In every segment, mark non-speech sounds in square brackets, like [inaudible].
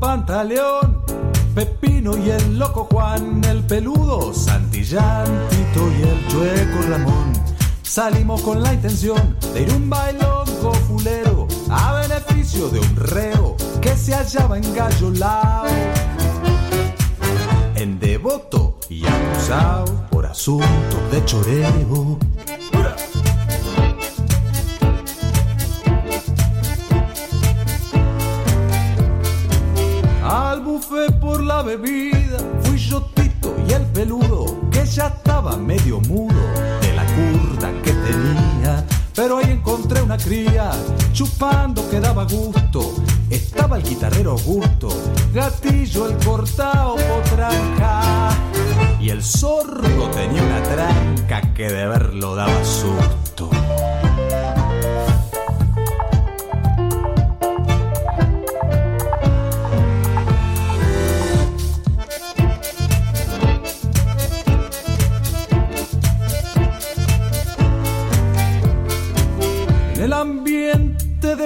Pantaleón, Pepino y el loco Juan, el peludo Santillán, Tito y el chueco Ramón. Salimos con la intención de ir un bailongo fulero a beneficio de un reo que se hallaba en Gallolao. En devoto y acusado por asuntos de choreo. La bebida fui yo Tito y el peludo que ya estaba medio mudo de la curda que tenía. Pero ahí encontré una cría chupando que daba gusto. Estaba el guitarrero Augusto, gatillo el cortao potranca. Y el sordo tenía una tranca que de verlo daba susto.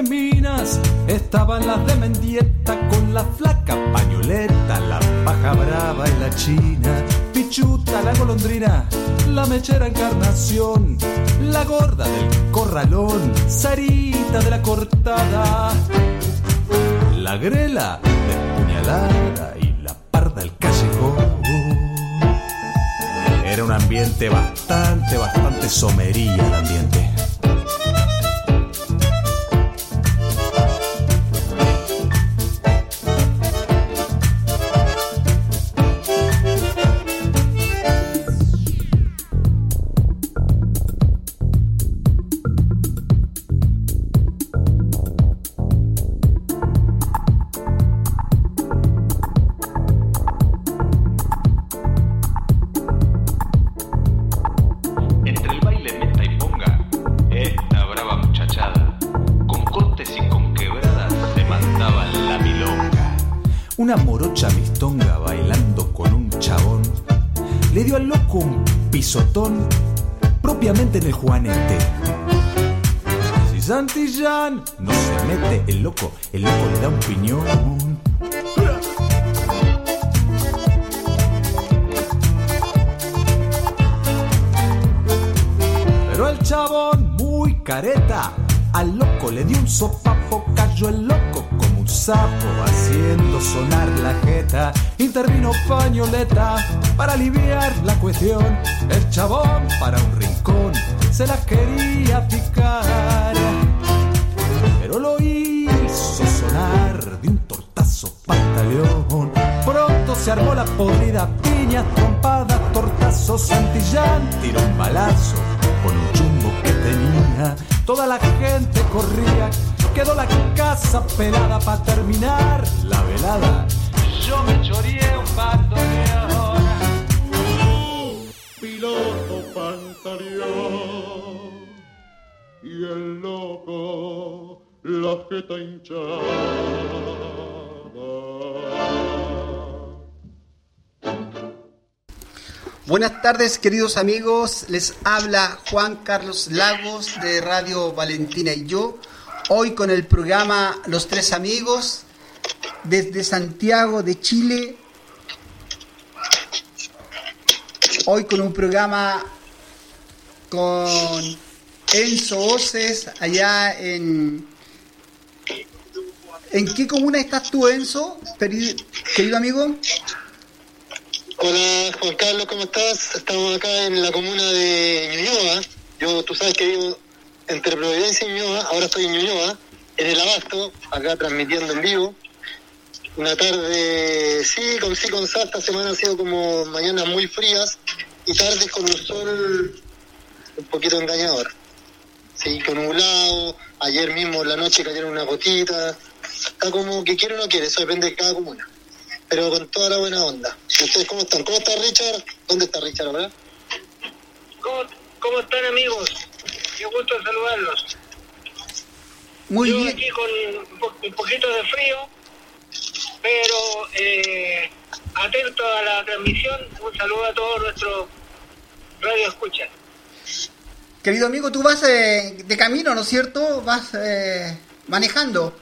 De minas estaban las de Mendieta con la flaca pañoleta, la paja brava y la china, Pichuta la golondrina, la mechera encarnación, la gorda del corralón, Sarita de la cortada, la grela despuñalada y la parda del callejón. Era un ambiente bastante, bastante somería el ambiente. Propiamente en el juanete. Si Santillán no se mete el loco, el loco le da un piñón. Pero el chabón, muy careta, al loco le dio un sopapo, cayó el loco como un sapo, haciendo sonar la jeta. Intervino pañoleta para aliviar la cuestión. El chabón para un se la quería picar, pero lo hizo sonar de un tortazo pantaleón. Pronto se armó la podrida, piñas, trompadas, tortazos, Santillán tiró un balazo con un chumbo que tenía. Toda la gente corría, quedó la casa pelada para terminar la velada. Yo me choreé un piloto pantaleón y el loco la jeta hinchada. Buenas tardes, queridos amigos. Les habla Juan Carlos Lagos de Radio Valentina y yo. Hoy con el programa Los Tres Amigos desde Santiago de Chile. Hoy con un programa con Enzo Oces allá en... ¿En qué comuna estás tú, Enzo, querido amigo? Hola Juan Carlos, ¿cómo estás? Estamos acá en la comuna de Ñuñoa. Yo, tú sabes que vivo entre Providencia y Ñuñoa, ahora estoy en Ñuñoa, en el Abasto, acá transmitiendo en vivo. Una tarde, sí, con sí, con sa, esta semana ha sido como mañanas muy frías y tardes con un sol un poquito engañador. Sí, con nublado, ayer mismo en la noche cayeron unas gotitas. Está como que quiere o no quiere, eso depende de cada comuna pero con toda la buena onda. ¿Y ustedes cómo están? ¿Cómo está Richard? ¿Dónde está Richard ahora? ¿Cómo, cómo están amigos? Qué gusto saludarlos. Muy Yo bien. aquí con un, po- un poquito de frío, pero eh, atento a la transmisión. Un saludo a todos nuestros radio escuchas. Querido amigo, tú vas eh, de camino, ¿no es cierto? Vas eh, manejando.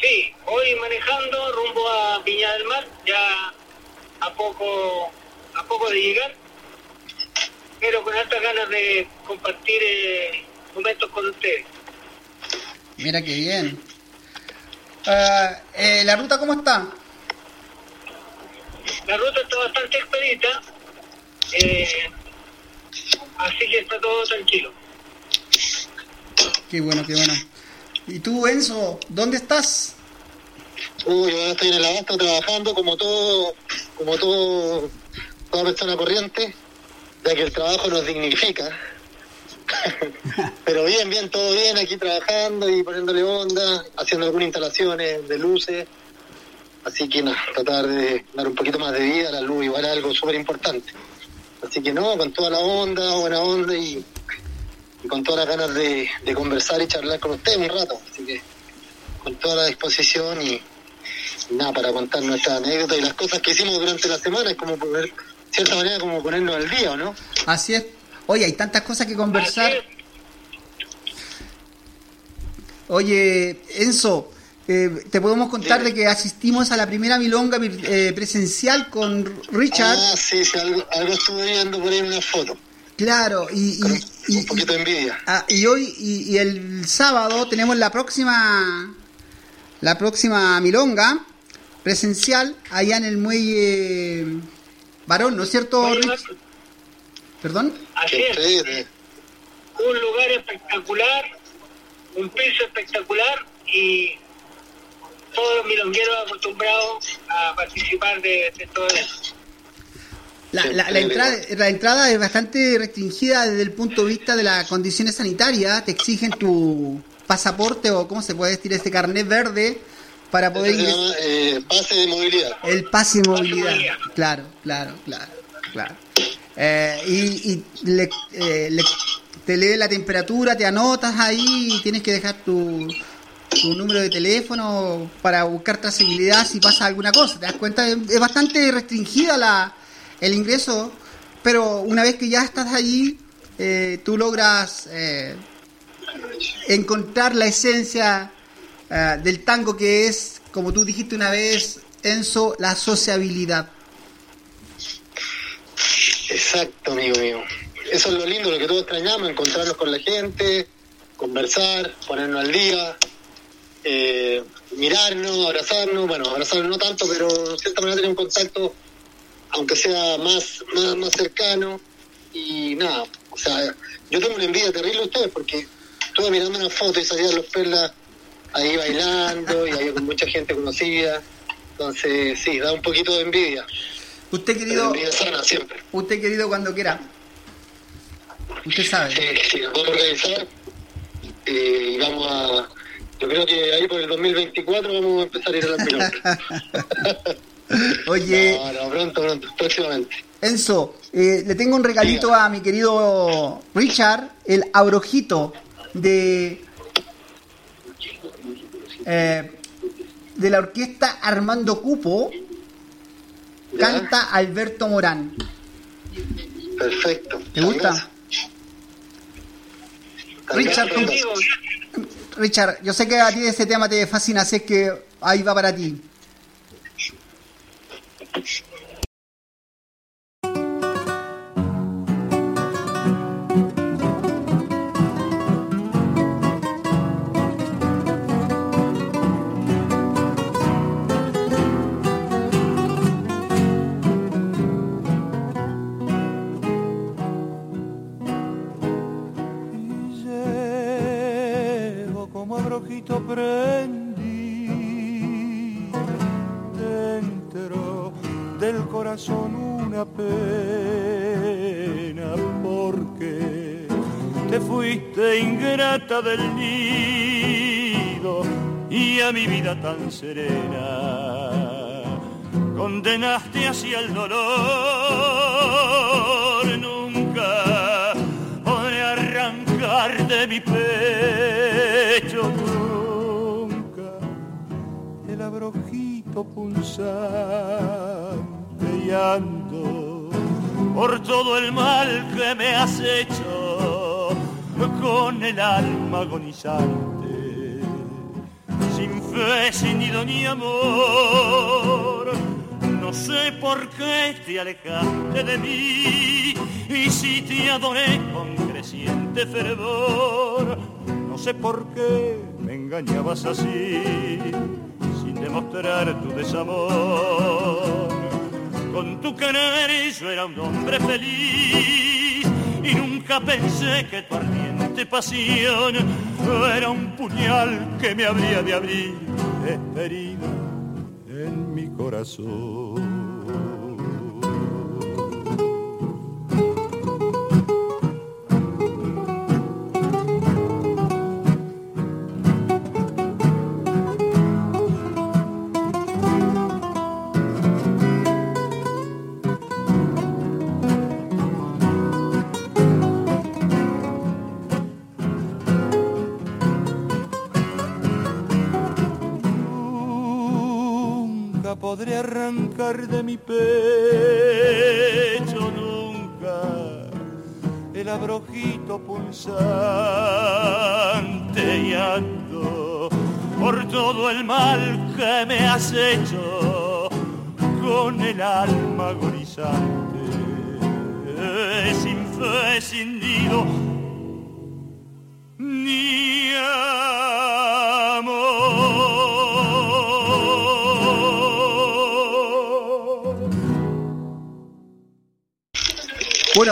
Sí, Hoy manejando rumbo a Viña del Mar, ya a poco, a poco de llegar, pero con altas ganas de compartir eh, momentos con ustedes. Mira qué bien. Ah, eh, ¿La ruta cómo está? La ruta está bastante expedita, así que está todo tranquilo. Qué bueno, qué bueno. ¿Y tú, Enzo, dónde estás? Uy, yo estoy en el abasto trabajando como todo, como todo, toda persona corriente, ya que el trabajo nos dignifica. [laughs] Pero bien, bien, todo bien, aquí trabajando y poniéndole onda, haciendo algunas instalaciones de luces. Así que nada, tratar de dar un poquito más de vida a la luz, igual es algo súper importante. Así que no, con toda la onda, buena onda y, y con todas las ganas de, de conversar y charlar con ustedes un rato. Así que con toda la disposición y, y nada, para contar nuestras anécdotas y las cosas que hicimos durante la semana, es como poner, de cierta manera, como ponernos al día, ¿o ¿no? Así es. Oye, hay tantas cosas que conversar. Oye, Enzo, eh, te podemos contar de que asistimos a la primera milonga vir- eh, presencial con Richard. Ah, sí, sí, algo, algo estuve viendo por ahí en una foto. Claro, y, Con y, y- un poquito de envidia. ah, y hoy y, y el sábado tenemos la próxima la próxima milonga presencial allá en el muelle varón, ¿no es cierto, Oye, Rich? Perdón. Así Que es. un lugar espectacular, un piso espectacular y todos los milongueros acostumbrados a participar de, de todo eso. La, la- la entrada, la entrada es bastante restringida desde el punto de vista de las condiciones sanitarias. Te exigen tu pasaporte o, ¿cómo se puede decir? Este carnet verde para poder ingresar. eh, pase de movilidad. El pase de movilidad. movilidad. Claro, claro, claro, claro. Eh, y y le- eh, le- te lee la temperatura, te anotas ahí y tienes que dejar tu, tu número de teléfono para buscar trazabilidad si pasa alguna cosa. ¿Te das cuenta? Es, bastante restringida la, el ingreso, pero una vez que ya estás allí, eh, tú logras eh, encontrar la esencia eh, del tango que es, como tú dijiste una vez, Enzo, la sociabilidad. Exacto, amigo mío. Eso es lo lindo, lo que todos extrañamos, encontrarnos con la gente, conversar, ponernos al día, eh, mirarnos, abrazarnos, bueno, abrazarnos no tanto, pero de cierta manera tener un contacto, aunque sea más, más, más cercano, y nada, o sea, yo tengo una envidia terrible de ustedes porque estuve mirando una foto y salían los perlas ahí bailando y había con mucha gente conocida, entonces sí, da un poquito de envidia, Usted querido, envidia sana siempre. usted querido cuando quiera. Usted sabe. Sí, sí, vamos a organizar eh, y vamos a. Yo creo que ahí por el 2024 vamos a empezar a ir a las [laughs] milongas. Oye, No, no, pronto, pronto, próximamente. Enzo, eh, le tengo un regalito Diga. a mi querido Richard, el abrojito de eh, de la orquesta Armando Cupo, ¿Ya? canta Alberto Morán. Perfecto. ¿Te gusta? Richard. Richard, yo sé que a ti ese tema te fascina, sé que ahí va para ti. Vida engañabas así sin demostrar tu desamor. Con tu querer yo era un hombre feliz y nunca pensé que tu ardiente pasión era un puñal que me habría de abrir esta herida en mi corazón. Podré arrancar de mi pecho nunca el abrojito pulsante y ando por todo el mal que me has hecho con el alma agonizante. Sin fe, sin nido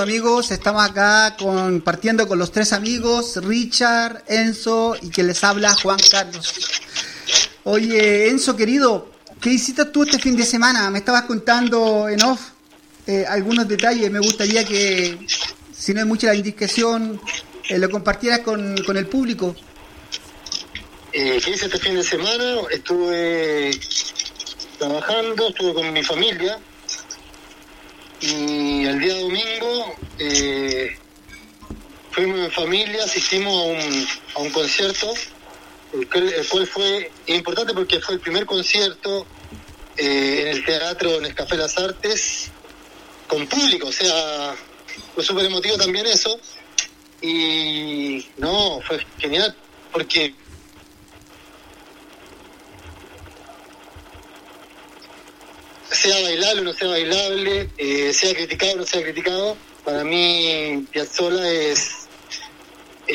amigos, estamos acá compartiendo con los tres amigos, Richard, Enzo y que les habla Juan Carlos. Oye, Enzo querido, ¿qué hiciste tú este fin de semana? Me estabas contando en off eh, algunos detalles, me gustaría que, si no es mucha la indiscreción, eh, lo compartieras con, el público. Eh, ¿Qué hice este fin de semana? Estuve trabajando, estuve con mi familia, y el día domingo eh, fuimos en familia, asistimos a un, a un concierto, el, cual fue importante porque fue el primer concierto eh, en el teatro en el Café Las Artes con público, o sea, fue súper emotivo también eso. Y no, fue genial porque sea bailable o no sea bailable, eh, sea criticado o no sea criticado, para mí Piazzolla es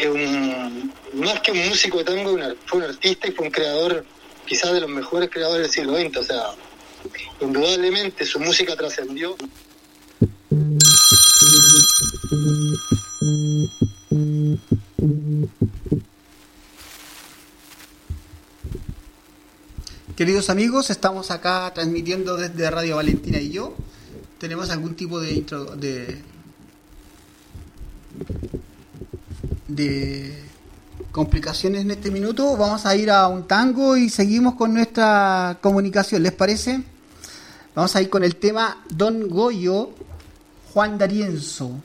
un, más que un músico de tango, fue un artista y fue un creador quizás de los mejores creadores del siglo XX, o sea, indudablemente su música trascendió. Queridos amigos, estamos acá transmitiendo desde Radio Valentina y yo. ¿Tenemos algún tipo de intro de, de complicaciones en este minuto? Vamos a ir a un tango y seguimos con nuestra comunicación, ¿les parece? Vamos a ir con el tema Don Goyo, Juan D'Arienzo.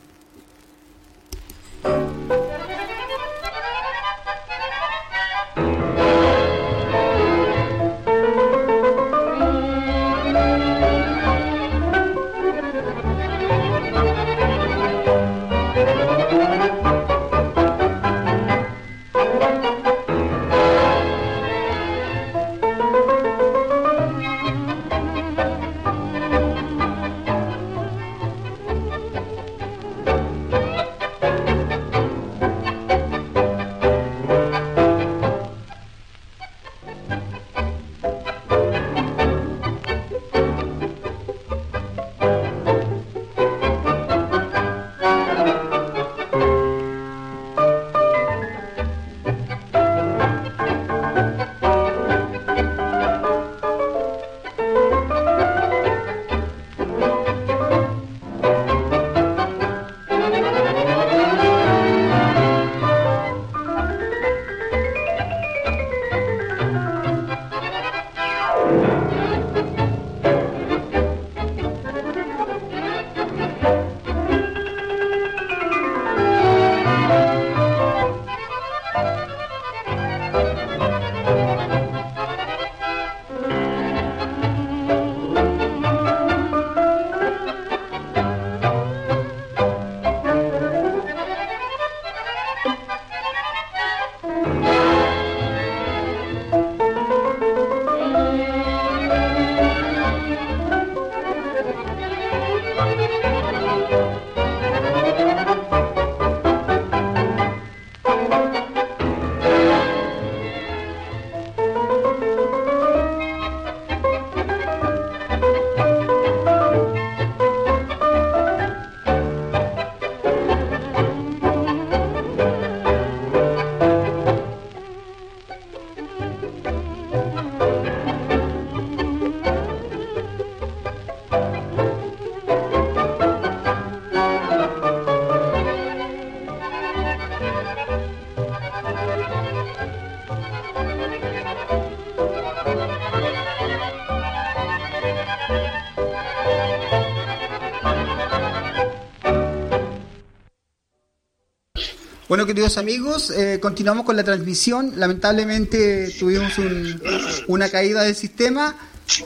Queridos amigos, eh, continuamos con la transmisión. Lamentablemente tuvimos un- una caída del sistema.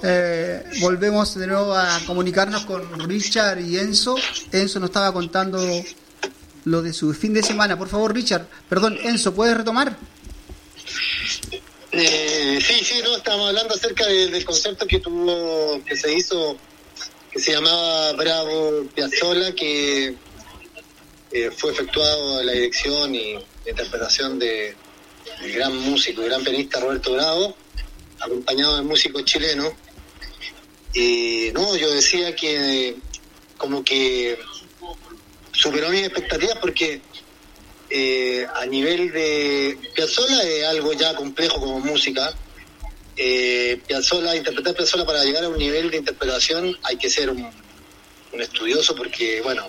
Eh, volvemos de nuevo a comunicarnos con Richard y Enzo. Enzo nos estaba contando lo de su fin de semana. Por favor, Richard, perdón, Enzo, ¿puedes retomar? Eh, sí, sí, no, estábamos hablando acerca de- del concierto que tuvo, que se hizo, que se llamaba Bravo Piazzolla, que eh, fue efectuado la dirección y interpretación de el gran músico, y gran pianista Roberto Bravo, acompañado de músicos chilenos. Y no, yo decía que como que superó mis expectativas porque eh, a nivel de Piazzolla es algo ya complejo como música. Eh, Piazzolla, interpretar Piazzolla para llegar a un nivel de interpretación hay que ser un, un estudioso porque, bueno,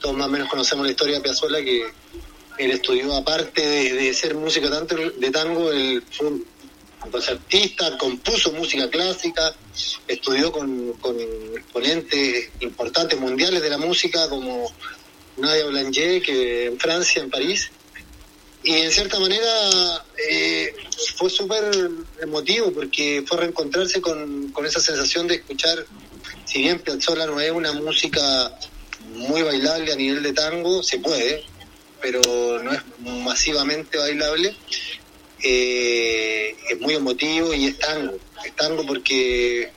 todos más o menos conocemos la historia de Piazzolla que él estudió aparte de, ser músico tanto de tango, él fue un concertista, compuso música clásica, estudió con, con exponentes importantes mundiales de la música como Nadia Boulanger, que en Francia, en París. Y en cierta manera eh, fue súper emotivo porque fue reencontrarse con, con esa sensación de escuchar, si bien Piazzolla no es una música muy bailable a nivel de tango, se puede, pero no es masivamente bailable, eh, es muy emotivo y es tango. Es tango porque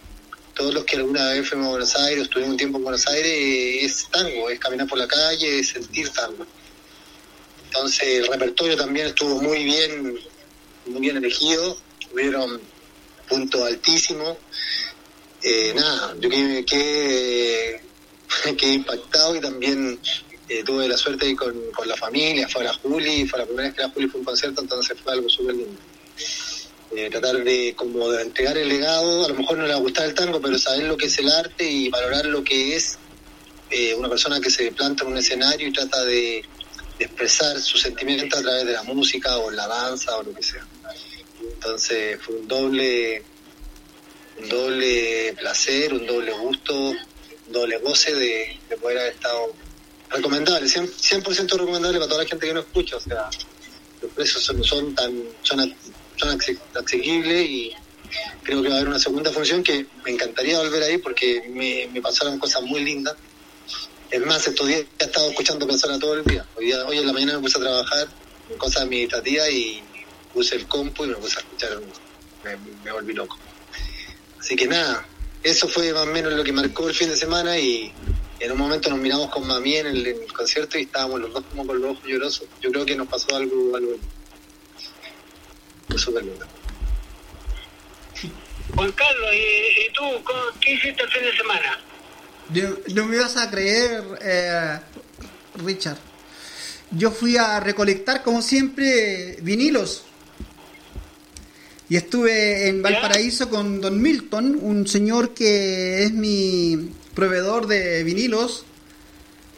todos los que alguna vez fuimos a Buenos Aires, estuvimos un tiempo en Buenos Aires, eh, es tango, es caminar por la calle, es sentir tango. Entonces el repertorio también estuvo muy bien, muy bien elegido, hubieron puntos altísimos. Eh, nada, yo quedé, quedé, [laughs] quedé impactado y también eh, tuve la suerte de ir con, con, la familia, fue la Juli, fue la primera vez que la Juli fue un concierto, entonces fue algo súper lindo. Eh, tratar de como de entregar el legado, a lo mejor no le va a gustar el tango, pero saber lo que es el arte y valorar lo que es eh, una persona que se planta en un escenario y trata de, de, expresar sus sentimientos a través de la música o la danza o lo que sea. Entonces fue un doble, un doble placer, un doble gusto, doble goce de, de poder haber estado recomendable, 100%, 100 recomendable para toda la gente que no escucha, o sea, los precios son, son tan son, son asequibles y creo que va a haber una segunda función que me encantaría volver ahí porque me, pasaron cosas muy lindas. Es más, estos días he estado escuchando personas todo el día. Hoy, hoy en la mañana me puse a trabajar en cosas administrativas y puse el compu y me puse a escuchar, me, me volví loco. Así que nada, eso fue más o menos lo que marcó el fin de semana y en un momento nos miramos con mami en el, en el, concierto y estábamos los dos como con los ojos llorosos. Yo creo que nos pasó algo, algo fue súper lindo. Juan Carlos, ¿y, y tú qué hiciste el fin de semana? No, no me vas a creer, eh, Richard. Yo fui a recolectar, como siempre, vinilos. Y estuve en Valparaíso con Don Milton, un señor que es mi proveedor de vinilos.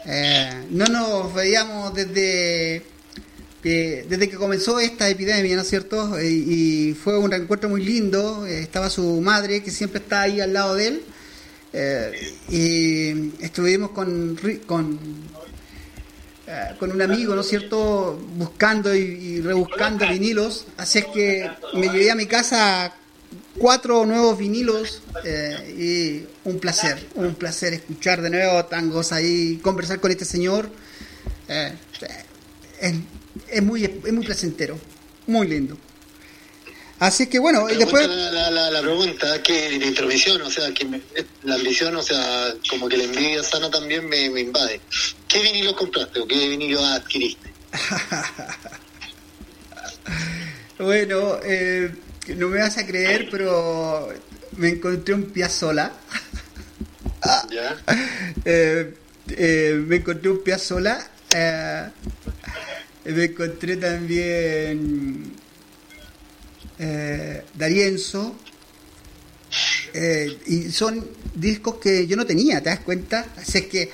Eh, no nos veíamos desde, eh, desde que comenzó esta epidemia, ¿no es cierto? Y, y fue un reencuentro muy lindo. Eh, estaba su madre, que siempre está ahí al lado de él. y estuvimos con, con, con un amigo, ¿no es cierto? Buscando y, y rebuscando vinilos. Así es que me llevé a mi casa cuatro nuevos vinilos eh, y un placer, un placer escuchar de nuevo tangos ahí, conversar con este señor. Eh, es, es, muy, es muy placentero, muy lindo. Así que bueno, y después... La, la, la, la, pregunta, que la intromisión, o sea, que me, la ambición, o sea, como que la envidia sana también me, me invade. ¿Qué vinilo compraste o qué vinilo adquiriste? [laughs] Bueno, eh, no me vas a creer, pero me encontré un Piazzola. [laughs] ¿Ya? [laughs] Eh, eh, me encontré un Piazzola. eh, me encontré también Darienzo. y son discos que yo no tenía, ¿te das cuenta? Así es que,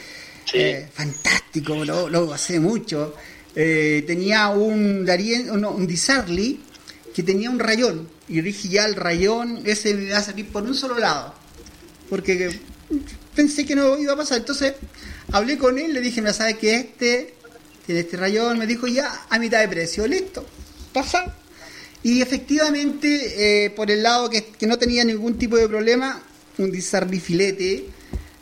Eh, fantástico, lo, lo hace mucho. Eh, tenía un Darien, no, un Disarli que tenía un rayón. Y dije, ya el rayón, ese me va a salir por un solo lado. Porque pensé que no iba a pasar. Entonces hablé con él, le dije, me sabe que este tiene este rayón, me dijo ya a mitad de precio, listo, pasa. Y efectivamente, eh, por el lado que, que no tenía ningún tipo de problema, un Disarli filete.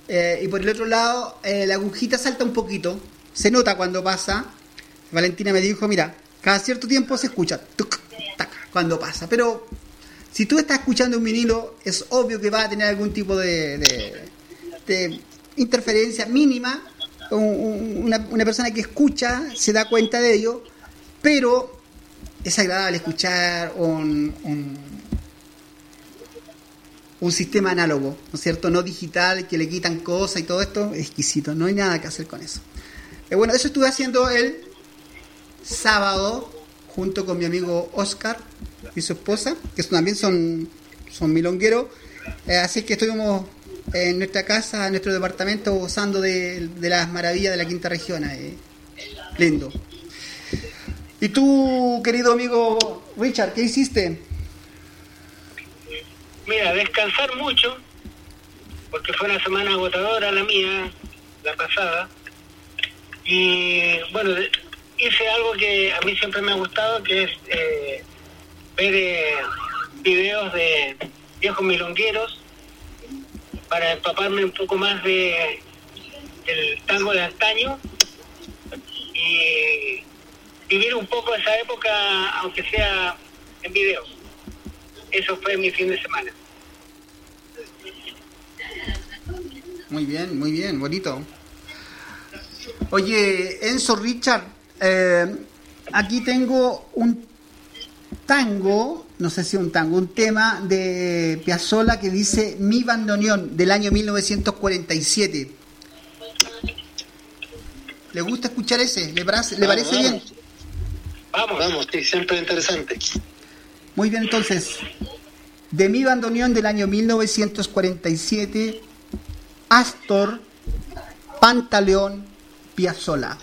Eh, y por el otro lado, eh, la agujita salta un poquito, se nota cuando pasa. Valentina me dijo, mira, cada cierto tiempo se escucha tuc, tac, cuando pasa. Pero si tú estás escuchando un vinilo, es obvio que va a tener algún tipo de, interferencia mínima. Un- un- Una, persona que escucha se da cuenta de ello, pero es agradable escuchar un, un sistema análogo, ¿no es cierto? No digital, que le quitan cosas y todo esto, exquisito, no hay nada que hacer con eso. Eh, bueno, eso estuve haciendo el sábado junto con mi amigo Oscar y su esposa, que también son, son milongueros. Eh, así que estuvimos en nuestra casa, en nuestro departamento, gozando de, de las maravillas de la quinta región. Lindo. ¿Y tú, querido amigo Richard, qué hiciste? Mira, descansar mucho, porque fue una semana agotadora la mía, la pasada. Y bueno, hice algo que a mí siempre me ha gustado, que es eh, ver eh, videos de viejos milongueros para empaparme un poco más de del tango de antaño y vivir un poco esa época, aunque sea en videos. Eso fue mi fin de semana. Muy bien, muy bien, bonito. Oye, Enzo Richard, eh, aquí tengo un tango, no sé si un tango, un tema de Piazzolla que dice Mi bandoneón del año 1947. ¿Le gusta escuchar ese? ¿Le, parece- le Vamos, parece bien? vamos. Vamos. Vamos, sí, siempre interesante. Muy bien, entonces, de Mi bandoneón del año 1947, Astor, Pantaleón, Piazzolla.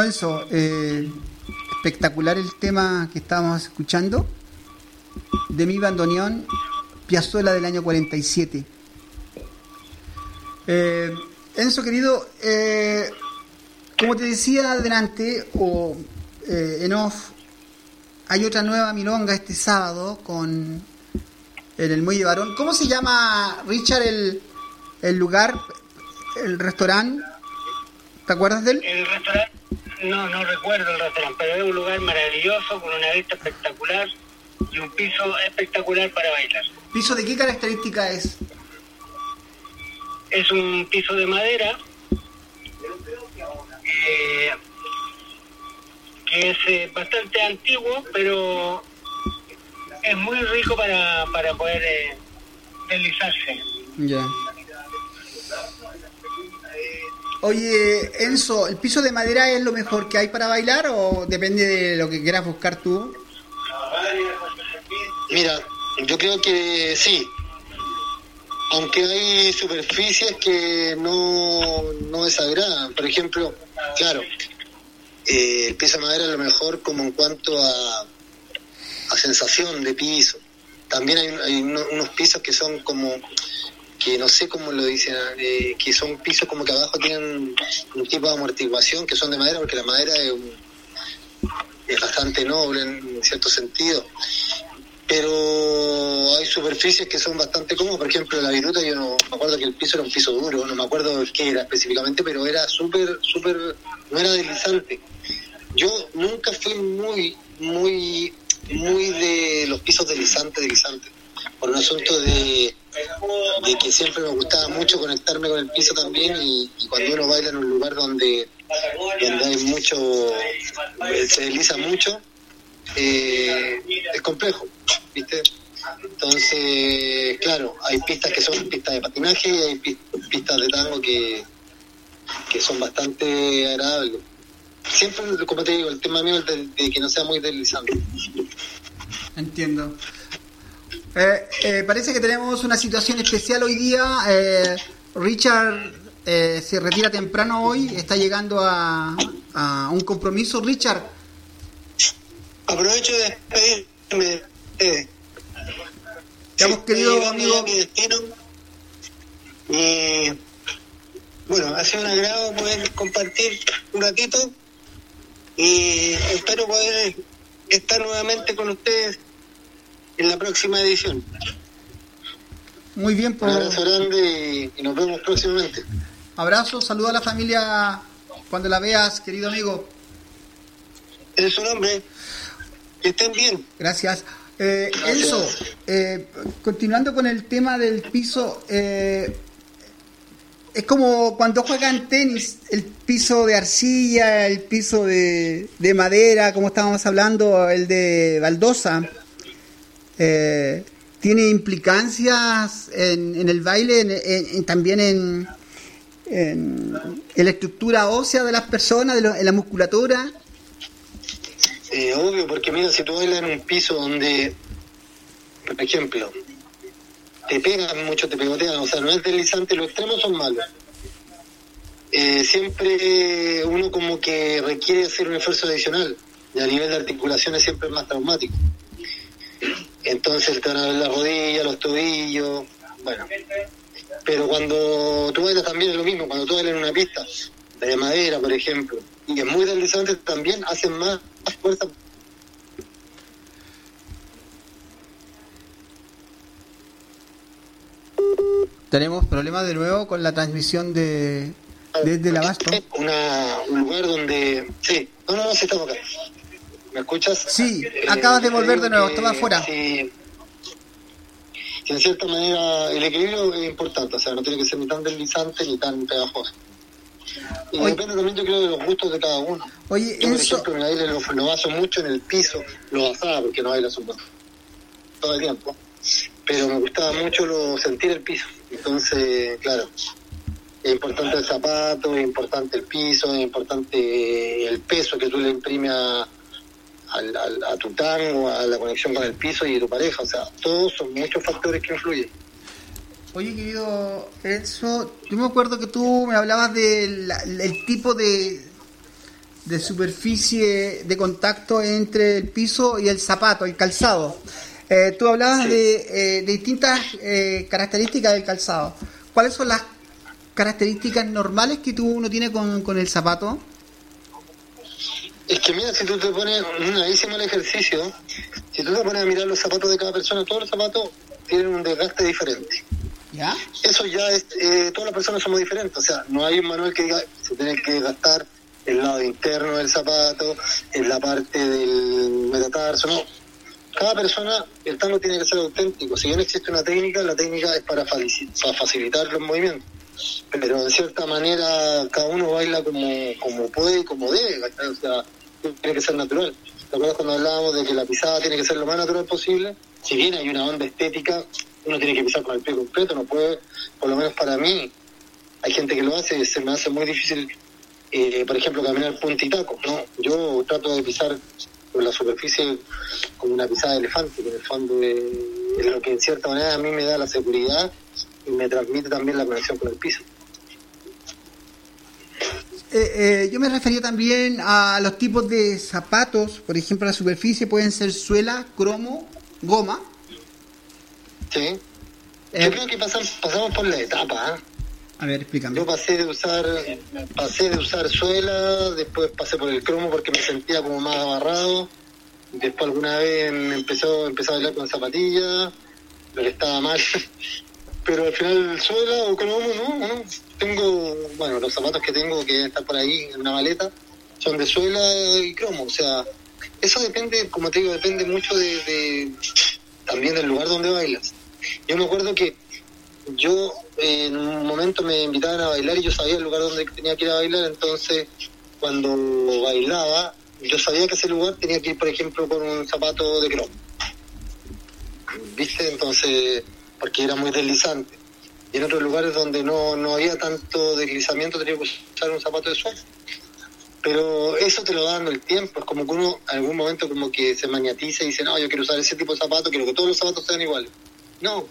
Bueno, eso, eh, espectacular el tema que estábamos escuchando de mi bandoneón Piazzolla del año 47. Eh, Enzo, querido, eh, como te decía adelante, o eh, en off, hay otra nueva milonga este sábado con en el Muelle Barón. ¿Cómo se llama, Richard, el, el lugar, el restaurante? ¿Te acuerdas de él? El restaurante, no, no recuerdo el restaurante, pero es un lugar maravilloso, con una vista espectacular y un piso espectacular para bailar. ¿Piso de qué característica es? Es un piso de madera eh, que es eh, bastante antiguo, pero es muy rico para, para poder eh, deslizarse. Ya. Oye, Enzo, ¿el piso de madera es lo mejor que hay para bailar o depende de lo que quieras buscar tú? Mira, yo creo que sí. Aunque hay superficies que no, no desagradan. Por ejemplo, claro, eh, el piso de madera es lo mejor como en cuanto a, a sensación de piso. También hay, hay uno- unos pisos que son como, que no sé cómo lo dicen, eh, que son pisos como que abajo tienen un tipo de amortiguación que son de madera, porque la madera es, es bastante noble en cierto sentido pero hay superficies que son bastante cómodas. Por ejemplo, la viruta, yo no me acuerdo que el piso era un piso duro, no me acuerdo qué era específicamente, pero era súper, súper, no era deslizante. Yo nunca fui muy, muy, muy de los pisos deslizantes, deslizantes, por un asunto de, que siempre me gustaba mucho conectarme con el piso también y, cuando uno baila en un lugar donde, donde hay mucho, eh, se desliza mucho, eh, es complejo, ¿viste? Entonces, claro, hay pistas que son pistas de patinaje y hay pi- pistas de tango que, que son bastante agradables. Siempre, como te digo, el tema mío es de, de que no sea muy deslizante. Entiendo. Eh, eh, parece que tenemos una situación especial hoy día. Eh, Richard eh, se retira temprano hoy, está llegando a, a un compromiso. Richard, Aprovecho de despedirme. Estamos, Sí, querido amigo. mi destino. Y bueno, ha sido un agrado poder compartir un ratito y espero poder estar nuevamente con ustedes en la próxima edición. muy bien, Un por abrazo grande y, y nos vemos próximamente. abrazo, saluda a la familia cuando la veas, querido amigo. Es su nombre. Que estén bien. Gracias. Eh, Gracias. Enzo, eh, continuando con el tema del piso, eh, es como cuando juegan tenis, el piso de arcilla, el piso de, de madera, como estábamos hablando, el de baldosa, eh, tiene implicancias en, en el baile, en- también en la estructura ósea de las personas, de lo- en la musculatura. Eh, obvio, porque mira, si tú bailas en un piso donde, por ejemplo, te pegan mucho, te pegotean, o sea, no es deslizante, los extremos son malos. Eh, siempre uno como que requiere hacer un esfuerzo adicional y a nivel de articulaciones siempre es más traumático. Entonces te van a ver la rodilla, los tobillos, bueno. Pero cuando tú bailas también es lo mismo, cuando tú bailas en una pista de madera, por ejemplo, y es muy deslizante también, hacen más fuerza. Tenemos problemas de nuevo con la transmisión de desde el abasto. Una, un lugar donde... Sí, no, no, no, sí estamos acá. ¿Me escuchas? Sí, Eh, acabas de volver de nuevo, que estaba afuera. Sí, en cierta manera el equilibrio es importante, o sea, no tiene que ser ni tan deslizante ni tan pegajoso. Y Oye. depende también, yo creo, de los gustos de cada uno. Oye, Yo, por ejemplo, me bailo lo, lo baso mucho en el piso, lo basaba porque no bailo su todo el tiempo, pero me gustaba mucho lo, sentir el piso. Entonces, claro, es importante el zapato, es importante el piso, es importante el peso que tú le imprimes a, al- al- a tu tango, a la conexión con el piso y tu pareja. O sea, todos son muchos factores que influyen. Oye, querido Enzo, yo me acuerdo que tú me hablabas del el tipo de, de superficie de contacto entre el piso y el zapato, el calzado. Eh, tú hablabas Sí. de, eh, de distintas eh, características del calzado. ¿Cuáles son las características normales que tú uno tiene con, con el zapato? Es que mira, si tú te pones, una vez hicimos el ejercicio, si tú te pones a mirar los zapatos de cada persona, todos los zapatos tienen un desgaste diferente. ¿Ya? Eso ya es, eh, todas las personas somos diferentes, o sea, no hay un manual que diga se tiene que desgastar el lado interno del zapato, en la parte del metatarso, no. Cada persona, el tango tiene que ser auténtico. Si bien existe una técnica, la técnica es para, facilitar los movimientos. Pero de cierta manera, cada uno baila como, como puede y como debe, ¿cachai? O sea, tiene que ser natural. ¿Te acuerdas cuando hablábamos de que la pisada tiene que ser lo más natural posible? Si bien hay una onda estética, uno tiene que pisar con el pie completo, no puede, por lo menos para mí, hay gente que lo hace, se me hace muy difícil, eh, por ejemplo, caminar puntitaco, ¿no? Yo trato de pisar con la superficie como una pisada de elefante, que en el fondo es lo que en cierta manera a mí me da la seguridad y me transmite también la conexión con el piso. Eh, eh, yo me refería también a los tipos de zapatos, por ejemplo, la superficie pueden ser suela, cromo, goma. ¿Sí? Eh, Yo creo que pasan, pasamos por la etapa, ¿eh? a ver, explícame. Yo pasé de usar pasé de usar suela, después pasé por el cromo porque me sentía como más abarrado. Después alguna vez me empezó, empecé a bailar con zapatillas, lo que estaba mal. [laughs] Pero al final suela o cromo, no, no. Tengo, bueno, los zapatos que tengo que están por ahí en una maleta son de suela y cromo. O sea, eso depende, como te digo, depende mucho de, de- también del lugar donde bailas. Yo me acuerdo que yo eh, en un momento me invitaban a bailar y yo sabía el lugar donde tenía que ir a bailar, entonces cuando bailaba, yo sabía que ese lugar tenía que ir, por ejemplo, con un zapato de cromo. ¿Viste? Entonces, porque era muy deslizante. Y en otros lugares donde no, no había tanto deslizamiento tenía que usar un zapato de suela. Pero eso te lo da dando el tiempo, es como que uno en algún momento como que se magnetiza y dice, no, yo quiero usar ese tipo de zapato, quiero que todos los zapatos sean iguales. No,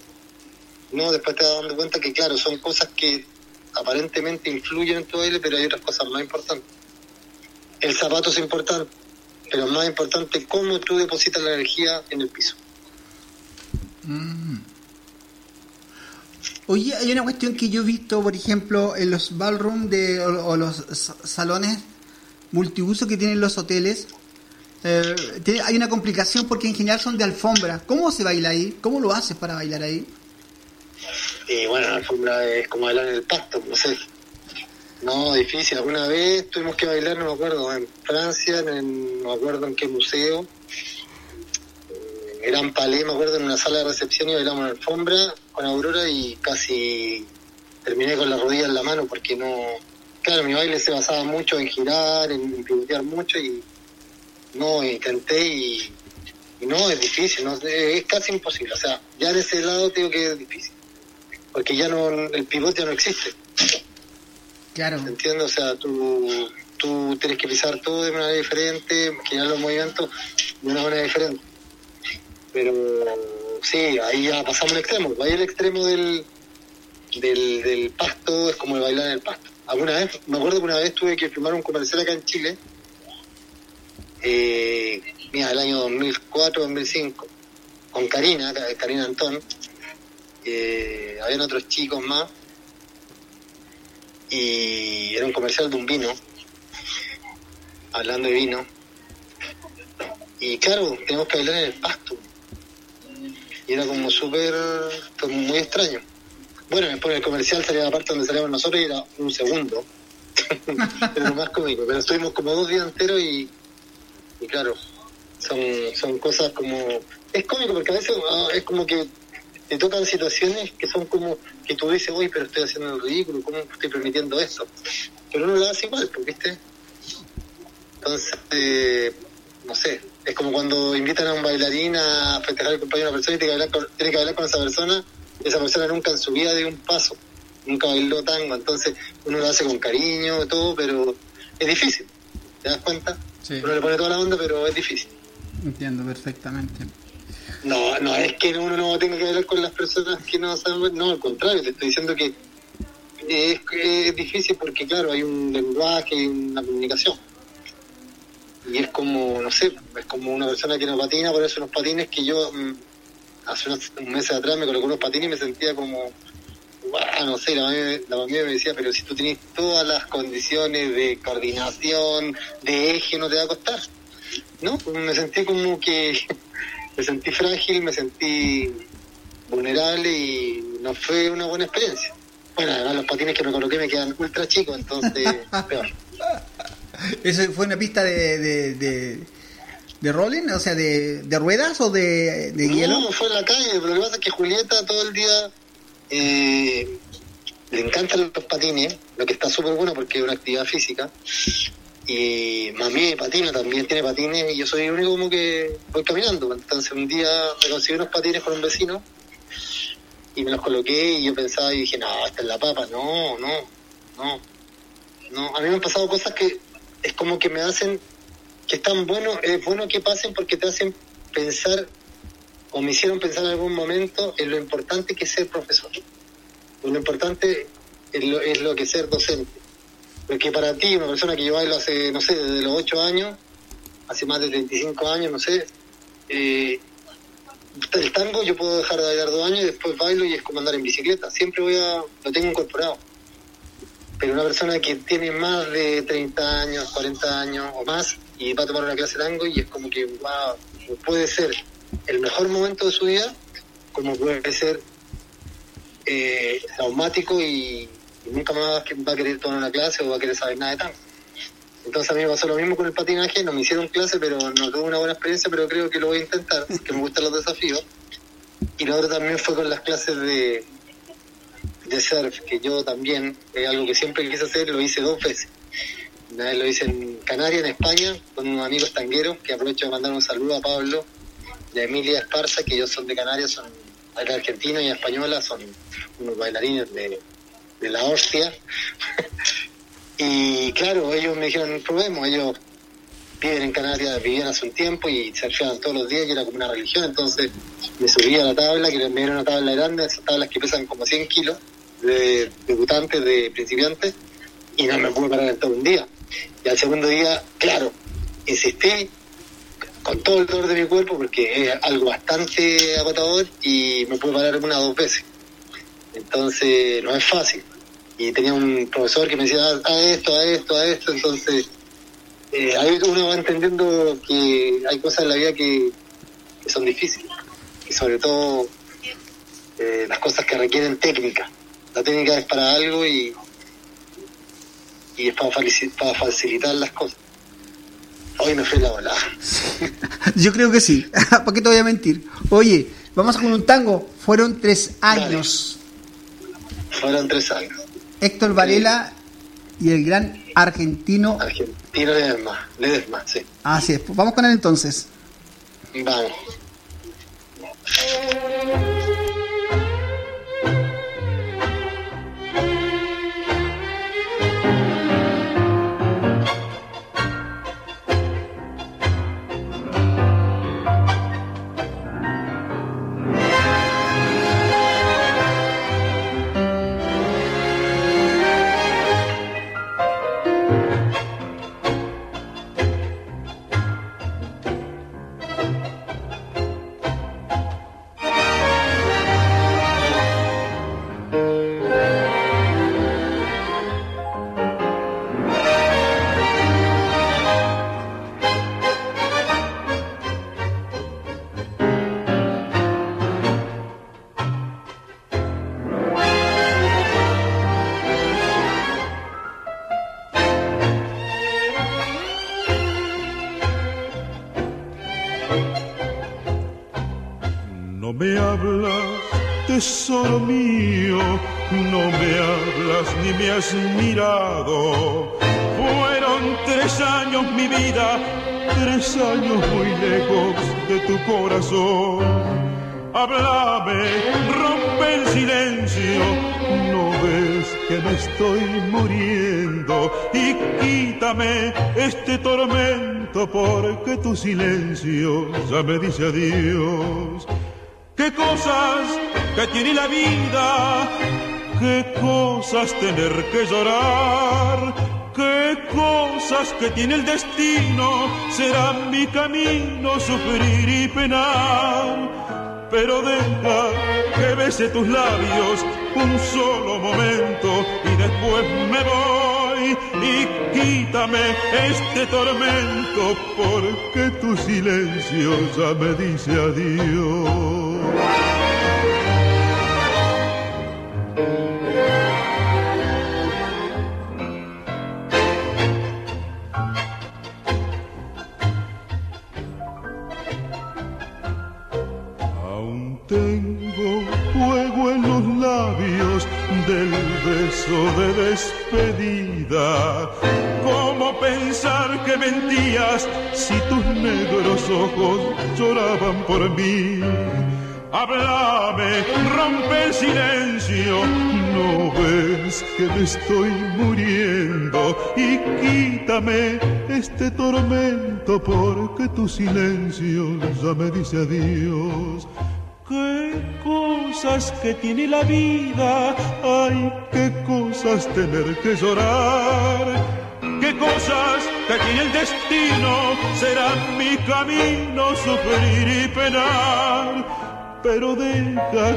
no, después te vas dando cuenta que, claro, son cosas que aparentemente influyen en tu baile, pero hay otras cosas más importantes. El zapato es importante, pero más importante cómo tú depositas la energía en el piso. Oye, hay una cuestión que yo he visto, por ejemplo, en los ballroom de, o, los sa- salones multiuso que tienen los hoteles. Eh, hay una complicación porque en general son de alfombra. ¿Cómo se baila ahí? ¿Cómo lo haces para bailar ahí? Y bueno, la alfombra es como bailar en el pasto, no sé. No, difícil. Alguna vez tuvimos que bailar, no me acuerdo, en Francia, no me acuerdo en qué museo. Gran Palais, me acuerdo, en una sala de recepción y bailamos en alfombra con Aurora y casi terminé con la rodilla en la mano porque no... Claro, mi baile se basaba mucho en girar, en pivotear mucho y no, intenté y, y no, es difícil, no, es casi imposible. O sea, ya de ese lado tengo que es difícil porque ya no el pivote ya no existe Claro. ¿entiendes? o sea tú tú tienes que pisar todo de manera diferente girar los movimientos de una manera diferente pero sí ahí ya pasamos el extremo. Ahí el extremo del del, del pasto es como el bailar en el pasto. Alguna vez me acuerdo que una vez tuve que filmar un comercial acá en Chile eh, mira el año 2004 2005 con Karina Karina Antón. Eh, habían otros chicos más. Y era un comercial de un vino hablando de vino. Y claro tenemos que bailar en el pasto y era como súper muy extraño bueno después el comercial salía la parte donde salíamos nosotros y era un segundo [laughs] era lo más cómico pero estuvimos como dos días enteros y, y claro son, son cosas como es cómico porque a veces ah, es como que te tocan situaciones que son como que tú dices, uy, pero estoy haciendo el ridículo, ¿cómo estoy permitiendo esto? Pero uno lo hace igual, pues, ¿viste? Entonces, eh, no sé, Es como cuando invitan a un bailarín a festejar el cumpleaños de una persona y tiene que, hablar con, tiene que hablar con esa persona. Esa persona nunca en su vida dio un paso, nunca bailó tango. Entonces uno lo hace con cariño, todo, pero es difícil. ¿Te das cuenta? Sí. Uno le pone toda la onda, pero es difícil. Entiendo perfectamente. No, no es que uno no tenga que hablar con las personas que no saben, no, al contrario, te estoy diciendo que es, es difícil porque, claro, hay un lenguaje y una comunicación. Y es como, no sé, es como una persona que no patina, por eso unos patines que yo mm, hace unos meses atrás me colocó unos patines y me sentía como, no sé, la mamá, la mamá me decía, pero si tú tienes todas las condiciones de coordinación, de eje, no te va a costar. ¿No? Me sentí como que [laughs] me sentí frágil, me sentí vulnerable y no fue una buena experiencia. Bueno, además los patines que me coloqué me quedan ultra chicos, entonces [laughs] peor. ¿Eso fue una pista de, de, de, de rolling? O sea, de, de ruedas o de, de hielo? No, fue en la calle, pero lo que pasa es que Julieta todo el día eh, le encantan los patines, lo que está súper bueno porque es una actividad física. Y mami patina también, tiene patines y yo soy el único como que voy caminando. Entonces un día me conseguí unos patines con un vecino y me los coloqué y yo pensaba y dije, no, esta es la papa, no, no, no. No, a mí me han pasado cosas que es como que me hacen, que están buenos, es bueno que pasen porque te hacen pensar o me hicieron pensar en algún momento en lo importante que es ser profesor. Lo importante es lo, es lo que es ser docente. Porque para ti, una persona que yo bailo hace, no sé, desde los 8 años, hace más de 35 años, no sé, eh, el tango yo puedo dejar de bailar dos años y después bailo y es como andar en bicicleta. Siempre voy a, lo tengo incorporado. Pero una persona que tiene más de 30 años, 40 años o más y va a tomar una clase de tango y es como que va, puede ser el mejor momento de su vida, como puede ser eh, traumático y, nunca más va a querer tomar una clase o va a querer saber nada de tango. Entonces a mí me pasó lo mismo con el patinaje, no me hicieron clase, pero no tuve una buena experiencia, pero creo que lo voy a intentar, que me gustan los desafíos. Y lo otro también fue con las clases de, de surf, que yo también, es algo que siempre quise hacer, lo hice dos veces. Una vez lo hice en Canarias, en España, con unos amigos tangueros, que aprovecho de mandar un saludo a Pablo y a Emilia Esparza, que ellos son de Canarias, son argentinos y españolas, son unos bailarines de, de la hostia. [laughs] y claro, ellos me dijeron, probemos, ellos viven en Canarias, vivían hace un tiempo y surfeaban todos los días y era como una religión, entonces me subí a la tabla, que me dieron una tabla grande, esas tablas que pesan como 100 kilos, de debutantes, de principiantes, y no me pude parar en todo un día. Y al segundo día, claro, insistí con todo el dolor de mi cuerpo porque es algo bastante agotador y me pude parar una o dos veces. Entonces no es fácil. Y tenía un profesor que me decía, a esto, a esto, a esto, entonces eh, ahí uno va entendiendo que hay cosas en la vida que, que son difíciles. Y sobre todo eh, las cosas que requieren técnica. La técnica es para algo y, y es para, facilitar las cosas. Hoy me fui la volada. [laughs] Yo creo que sí. [laughs] ¿Para qué te voy a mentir? Oye, vamos con un tango. Fueron tres años. Fueron tres años. Héctor Varela y el gran argentino. Argentino Ledesma, Ledesma, sí. Así es. Vamos con él entonces. Vamos. No me hablas, tesoro mío, no me hablas ni me has mirado. Fueron tres años mi vida tres años muy lejos de tu corazón. Háblame, rompe el silencio, ves que me estoy muriendo y quítame este tormento porque tu silencio ya me dice adiós. Qué cosas que tiene la vida, qué cosas tener que llorar, qué cosas que tiene el destino, será mi camino sufrir y penar. Pero deja que bese tus labios un solo momento y después me voy y quítame este tormento porque tu silencio ya me dice adiós. Despedida. ¿Cómo pensar que mentías si tus negros ojos lloraban por mí? Háblame, rompe el silencio, no ves que me estoy muriendo y quítame este tormento porque tu silencio ya me dice adiós. Qué cosas que tiene la vida, ay, qué cosas tener que llorar. Qué cosas que tiene el destino, será mi camino sufrir y penar. Pero deja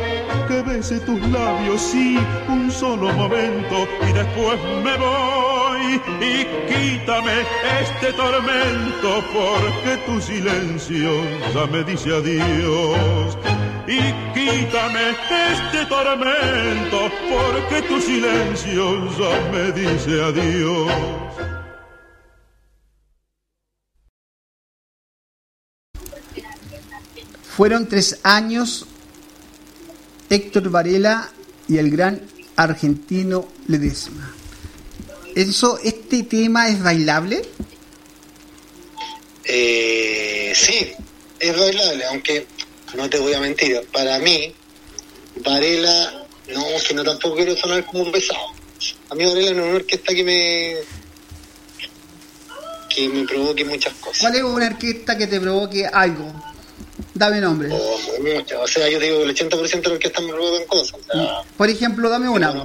que bese tus labios, sí, un solo momento y después me voy y quítame este tormento porque tu silencio ya me dice adiós. Y quítame este tormento porque tu silencio ya me dice adiós. Fueron tres años Héctor Varela y el gran argentino Ledesma. Eso, ¿Este tema es bailable? Eh, sí, es bailable, aunque no te voy a mentir, para mí, Varela, no, que no tampoco quiero sonar como un pesado. A mí Varela no es una orquesta que me que me provoque muchas cosas. ¿Cuál es una orquesta que te provoque algo? Dame nombre. O, muchas. o sea, yo digo que el 80% de la orquesta me provocan cosas. O sea, Por ejemplo, dame una.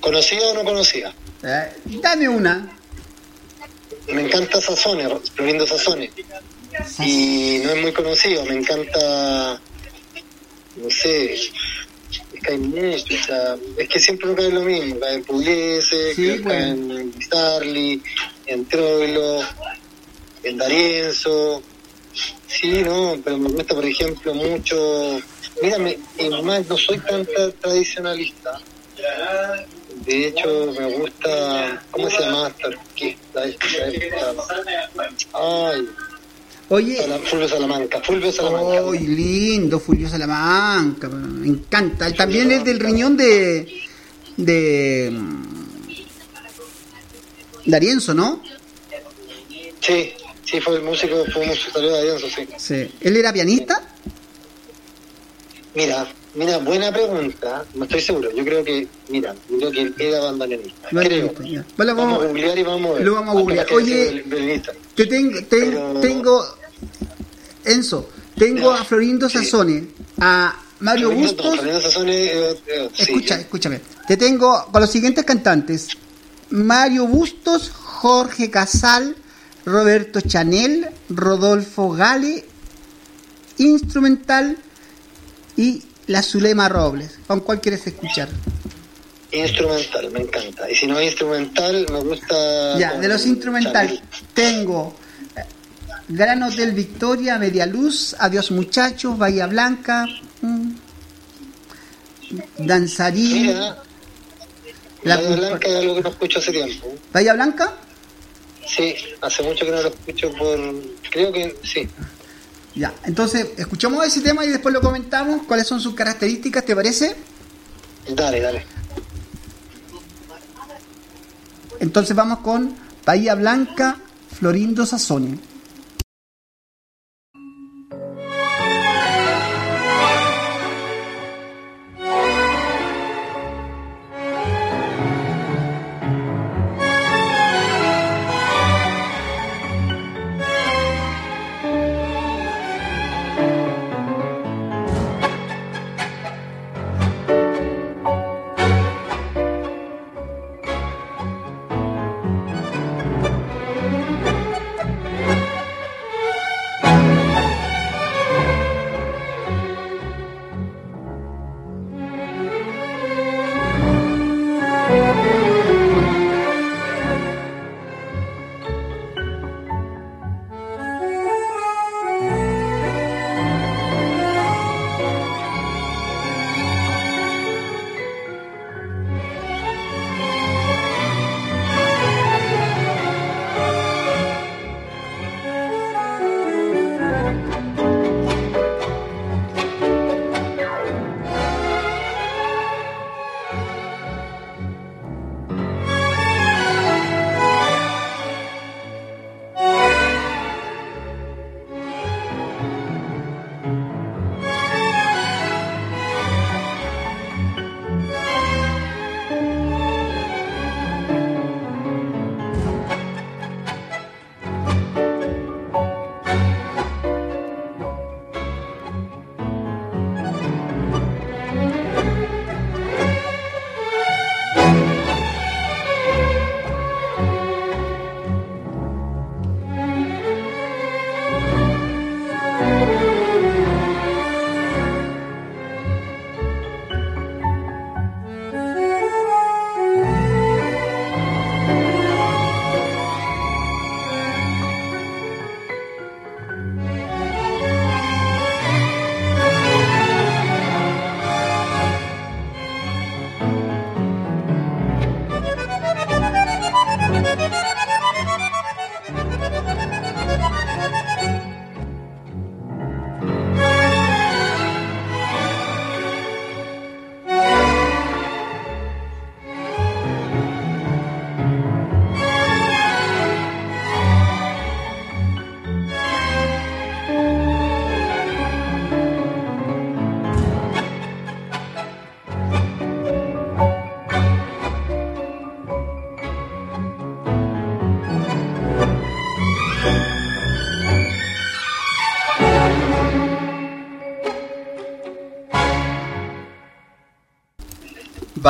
¿Conocida o no conocida? Eh, dame una. Me encanta Sazones, Florindo Sazones. Y no es muy conocido, me encanta, no sé, es que hay mucho, o sea, es que siempre no cae lo mismo, cae en Pugliese, Sí, cae bueno. en Bizarli, en Troilo, en Darienzo, sí, no, pero me gusta, por ejemplo, mucho, mírame, y más no soy tan tra- tradicionalista, de hecho me gusta, ¿cómo se llama esta orquesta? Esta, esta? Ay, Oye, Fulvio Salamanca, Fulvio Salamanca. ¡ay, lindo! Fulvio Salamanca, me encanta. Él también es del riñón de. de. Darienzo, ¿no? Sí, sí, fue el músico, fue salió de Alianza, sí. Sí. ¿Él era pianista? Mira, mira, buena pregunta, no estoy seguro, yo creo que, mira, yo creo que él era bandoneonista, Vale, creo. Vale, Vamos a vamos- googlear y vamos a ver. lo vamos a googlear. Oye. Te tengo, te- Pero- tengo Enzo, tengo a Florindo Sí. Sassone, a Mario Bustos. Eh, eh, Escucha, escúchame. Te tengo con los siguientes cantantes: Mario Bustos, Jorge Casal, Roberto Chanel, Rodolfo Gale, instrumental y la Zulema Robles. ¿Con cuál quieres escuchar? Instrumental, me encanta. Y si no es instrumental, me gusta. Ya, de los instrumental Chanel. tengo Gran Hotel Victoria, Media Luz, Adiós Muchachos, Bahía Blanca, mm, Danzarín, Mira, La culpa- Blanca es algo que no escucho hace tiempo. Bahía Blanca. Sí, hace mucho que no lo escucho por. Creo que sí. Ya, entonces escuchamos ese tema y después lo comentamos. ¿Cuáles son sus características? ¿Te parece? Dale, dale. Entonces vamos con Bahía Blanca, Florindo Sassone.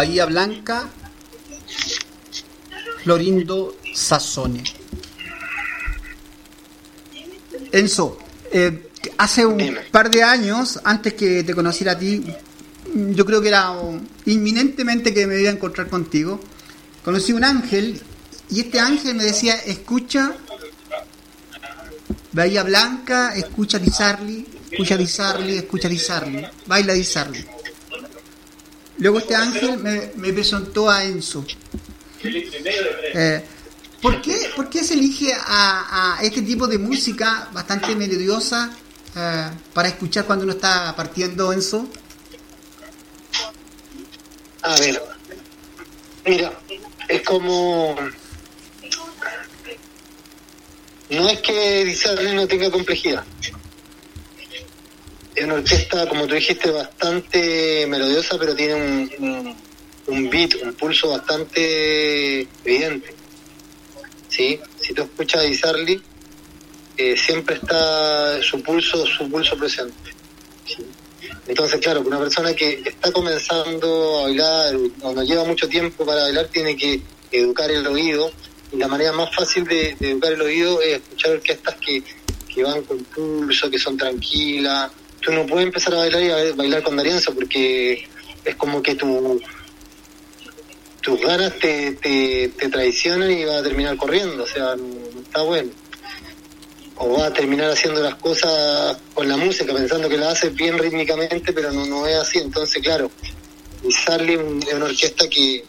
Bahía Blanca, Florindo Sassone. Enzo, eh, hace un Dime. par de años, antes que te conociera a ti, yo creo que era um, inminentemente que me iba a encontrar contigo. Conocí un ángel y este ángel me decía, escucha Bahía Blanca, escucha Di Sarli, escucha Di Sarli, escucha Di Sarli, baila Di Sarli. Luego este ángel me, me presentó a Enzo. Eh, ¿por, qué, por qué se elige a, este tipo de música bastante melodiosa eh, para escuchar cuando uno está partiendo, Enzo? A ver, mira, es como... No es que Disarle no tenga complejidad. Es una orquesta, como tú dijiste, bastante melodiosa, pero tiene un, un, beat, un pulso bastante evidente. ¿Sí? Si tú escuchas a Disarli, eh, siempre está su pulso, su pulso presente. Entonces, claro, una persona que está comenzando a bailar o no lleva mucho tiempo para bailar tiene que educar el oído y la manera más fácil de, de educar el oído es escuchar orquestas que, que van con pulso, que son tranquilas. Tú no puedes empezar a bailar y a bailar con Darienzo porque es como que tu, tus ganas te, te, te traicionan y vas a terminar corriendo, o sea, no, está bueno. O va a terminar haciendo las cosas con la música pensando que la hace bien rítmicamente pero no, no es así. Entonces claro Sarli es un- es una orquesta que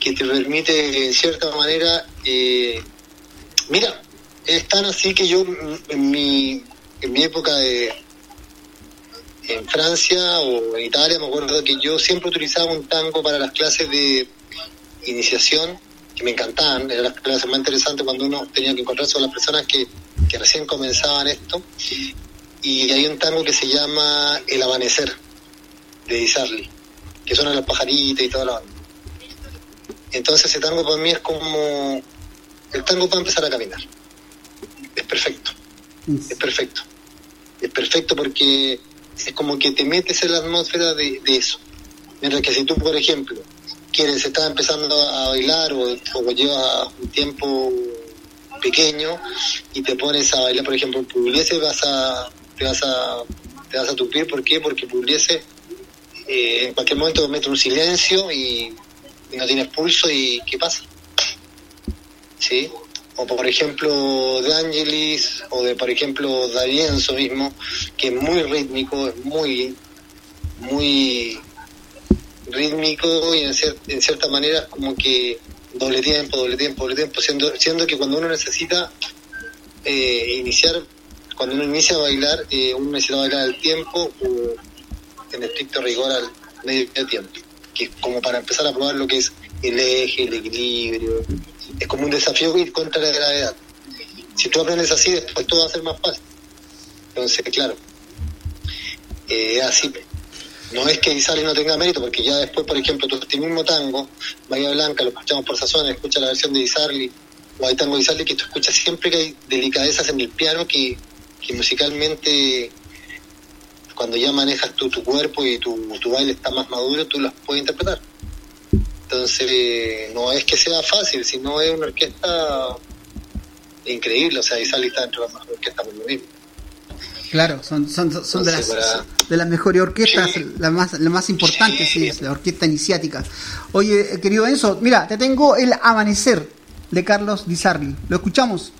que te permite en cierta manera eh, mira es tan así que yo en mi en mi época de en Francia o en Italia me acuerdo que yo siempre utilizaba un tango para las clases de iniciación que me encantaban, eran las clases más interesantes cuando uno tenía que encontrarse con las personas que, que recién comenzaban esto. Y hay un tango que se llama El Amanecer, de Di Sarli, que suena los pajaritos y toda la banda. Entonces ese tango para mí es como el tango para empezar a caminar. Es perfecto, es perfecto. Es perfecto porque es como que te metes en la atmósfera de, de eso. Mientras que si tú, por ejemplo, quieres, estás empezando a bailar o, o llevas un tiempo pequeño y te pones a bailar, por ejemplo, Pugliese, vas a, te vas a, te vas a tupir. ¿Por qué? Porque Pugliese eh, en cualquier momento mete un silencio y, y no tienes pulso y ¿qué pasa? ¿Sí? O por ejemplo de Angelis o de por ejemplo D'Arienzo mismo, que es muy rítmico, es muy, muy rítmico y en, cier- en cierta manera como que doble tiempo, doble tiempo, doble tiempo, siendo, siendo que cuando uno necesita eh, iniciar, cuando uno inicia a bailar, eh, uno necesita bailar al tiempo o en estricto rigor al medio tiempo, que es como para empezar a probar lo que es el eje, el equilibrio, es como un desafío ir contra la gravedad. Si tú aprendes así, después todo va a ser más fácil. Entonces, claro, eh, así. No es que Isali no tenga mérito, porque ya después, por ejemplo, tu este mismo tango, Bahía Blanca, lo escuchamos por Sazón, escucha la versión de Isarli, o hay tango de Isarli que tú escuchas siempre que hay delicadezas en el piano que, que musicalmente, cuando ya manejas tu cuerpo y tu, tu baile está más maduro, tú las puedes interpretar. Entonces, no es que sea fácil, sino es una orquesta increíble, o sea, Isarli está entre las mejores orquestas por lo mismo. Claro, son, son, son de, las, para- de las mejores orquestas, Sí. la más, la más importante, sí, Sí. es la orquesta iniciática. Oye, eh, querido Enzo, mira, te tengo El Amanecer de Carlos Di Sarli. ¿Lo escuchamos?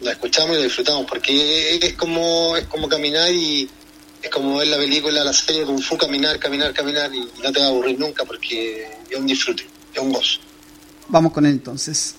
la escuchamos y la disfrutamos porque es como es como caminar y es como ver la película, la serie Kung Fu, caminar, caminar, caminar y no te va a aburrir nunca porque es un disfrute, es un gozo. Vamos con él entonces.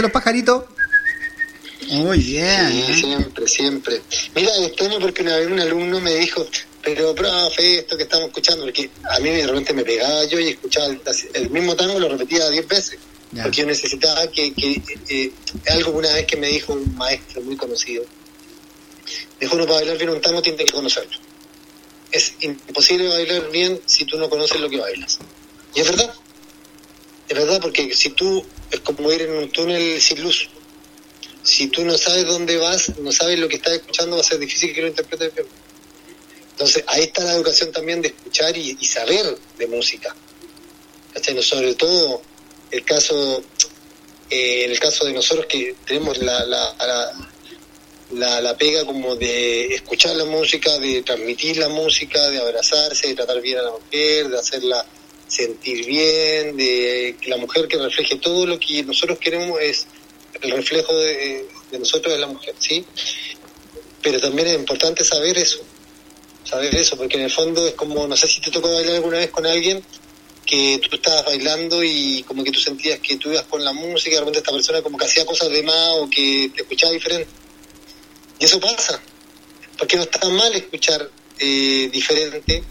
¿Escuchaste los pajaritos? Muy bien. Sí, ¿eh? siempre, siempre. Mira, extraño porque una vez un alumno me dijo, pero profe, esto que estamos escuchando, porque a mí de repente me pegaba yo y escuchaba el, el mismo tango, lo repetía diez veces. Ya. Porque yo necesitaba que, que eh, algo que una vez que me dijo un maestro muy conocido, dijo, uno para bailar bien un tango tiene que conocerlo. Es imposible bailar bien si tú no conoces lo que bailas. Y es verdad. Es verdad porque si tú, es como ir en un túnel sin luz. Si tú no sabes dónde vas, no sabes lo que estás escuchando, va a ser difícil que lo interpretes bien. Entonces, ahí está la educación también de escuchar y, y saber de música. ¿Cachai? Sobre todo el caso, eh, el caso de nosotros que tenemos la, la, la, la, la pega como de escuchar la música, de transmitir la música, de abrazarse, de tratar bien a la mujer, de hacerla sentir bien, de que la mujer que refleje todo lo que nosotros queremos es el reflejo de, nosotros de la mujer, ¿sí? Pero también es importante saber eso, saber eso, porque en el fondo es como, no sé si te tocó bailar alguna vez con alguien que tú estabas bailando y como que tú sentías que tú ibas con la música y de repente esta persona como que hacía cosas de más o que te escuchaba diferente. Y eso pasa, porque no está mal escuchar eh, diferente,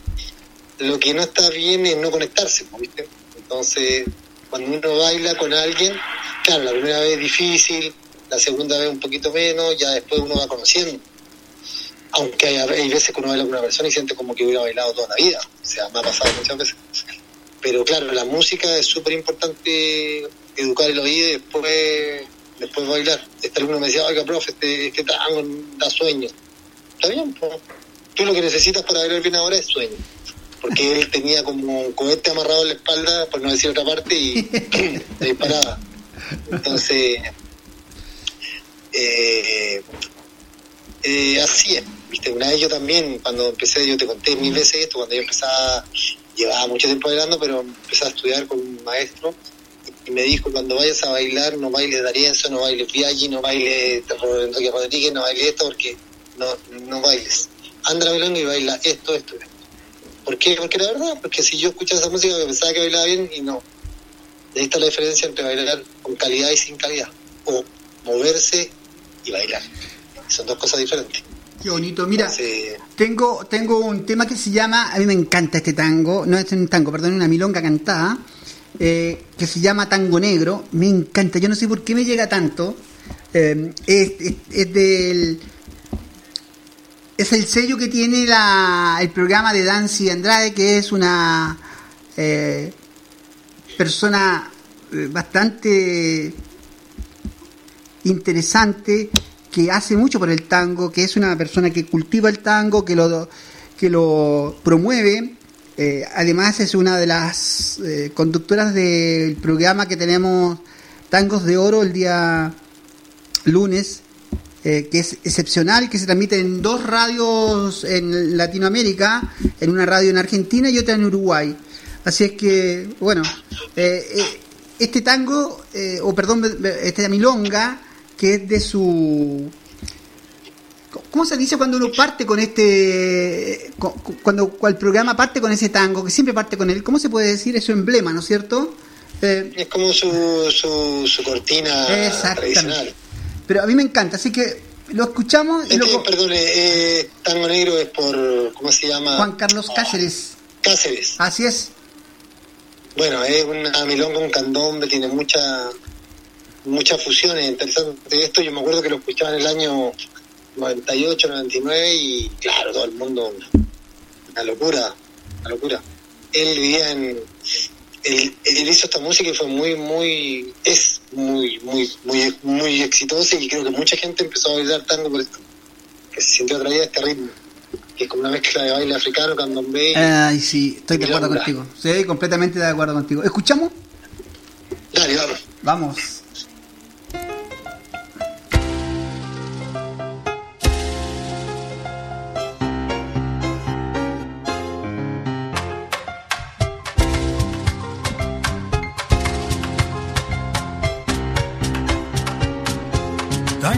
lo que no está bien es no conectarse, ¿viste? Entonces, cuando uno baila con alguien, claro, la primera vez es difícil, la segunda vez un poquito menos, ya después uno va conociendo. Aunque hay, hay veces que uno baila con una persona y siente como que hubiera bailado toda la vida, o sea, me ha pasado muchas veces. Pero claro, la música es súper importante educar el oído y después, después bailar. Este alumno me decía, oiga, profe, este, este tango da sueño. Está bien, pues. Tú lo que necesitas para bailar bien ahora es sueño. Porque él tenía como un cohete amarrado en la espalda, por no decir otra parte, y [laughs] te disparaba. Entonces, eh, eh, así es. ¿viste? Una vez yo también, cuando empecé, yo te conté mil veces esto, cuando yo empezaba, llevaba mucho tiempo bailando, pero empecé a estudiar con un maestro y me dijo, cuando vayas a bailar, no bailes D'Arienzo, no bailes Viaggi, no bailes Enrique Rodríguez, no bailes esto, porque no, no bailes. Anda bailando y baila esto, esto, esto. ¿Por qué? Porque la verdad, porque si yo escuchaba esa música pensaba que bailaba bien y no. Ahí está la diferencia entre bailar con calidad y sin calidad. O moverse y bailar. Son dos cosas diferentes. Qué bonito. Mira, tengo, tengo un tema que se llama, a mí me encanta este tango, no es un tango, perdón, una milonga cantada, eh, que se llama Tango Negro. Me encanta, yo no sé por qué me llega tanto. Eh, es, es- es del. Es el sello que tiene la, el programa de Dancy Andrade, que es una eh, persona eh, bastante interesante que hace mucho por el tango, que es una persona que cultiva el tango, que lo, que lo promueve. Eh, además es una de las eh, conductoras del programa que tenemos Tangos de Oro el día lunes, eh, que es excepcional, que se transmite en dos radios en Latinoamérica, en una radio en Argentina y otra en Uruguay. Así es que, bueno, eh, eh, este tango, eh, o perdón, esta milonga, que es de su... ¿Cómo se dice cuando uno parte con este... cu- cu- cuando el programa parte con ese tango, que siempre parte con él? ¿Cómo se puede decir? Es su emblema, ¿no es cierto? Eh, es como su, su, su cortina Exactamente. tradicional. Pero a mí me encanta, así que lo escuchamos y Este, perdón, eh, eh, Tango Negro es por, ¿cómo se llama? Juan Carlos Cáceres. Cáceres. Así es. Bueno, es una milonga, un candombe, tiene mucha, muchas fusiones interesantes de esto. Yo me acuerdo que lo escuchaba en el año 98, 99 y claro, todo el mundo, una locura, una locura. Él vivía en... Él, él hizo esta música y fue muy, muy, es muy, muy, muy, muy exitosa y creo que mucha gente empezó a bailar tango por esto, que se sintió atraída a este ritmo, que es como una mezcla de baile africano, candombe. Ay, sí, estoy de acuerdo contigo. Sí, completamente de acuerdo contigo. ¿Escuchamos? Dale, vamos. Vamos.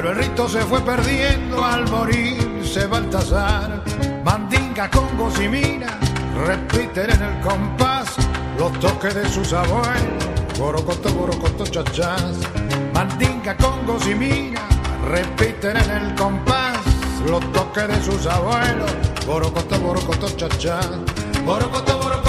pero el rito se fue perdiendo al morirse Baltasar. Mandinga, con y repiten en el compás los toques de sus abuelos. Borocoto, borocoto, chachás. Mandinga, congos y repiten en el compás los toques de sus abuelos. Borocoto, borocoto. Borocoto, borocoto, borocoto,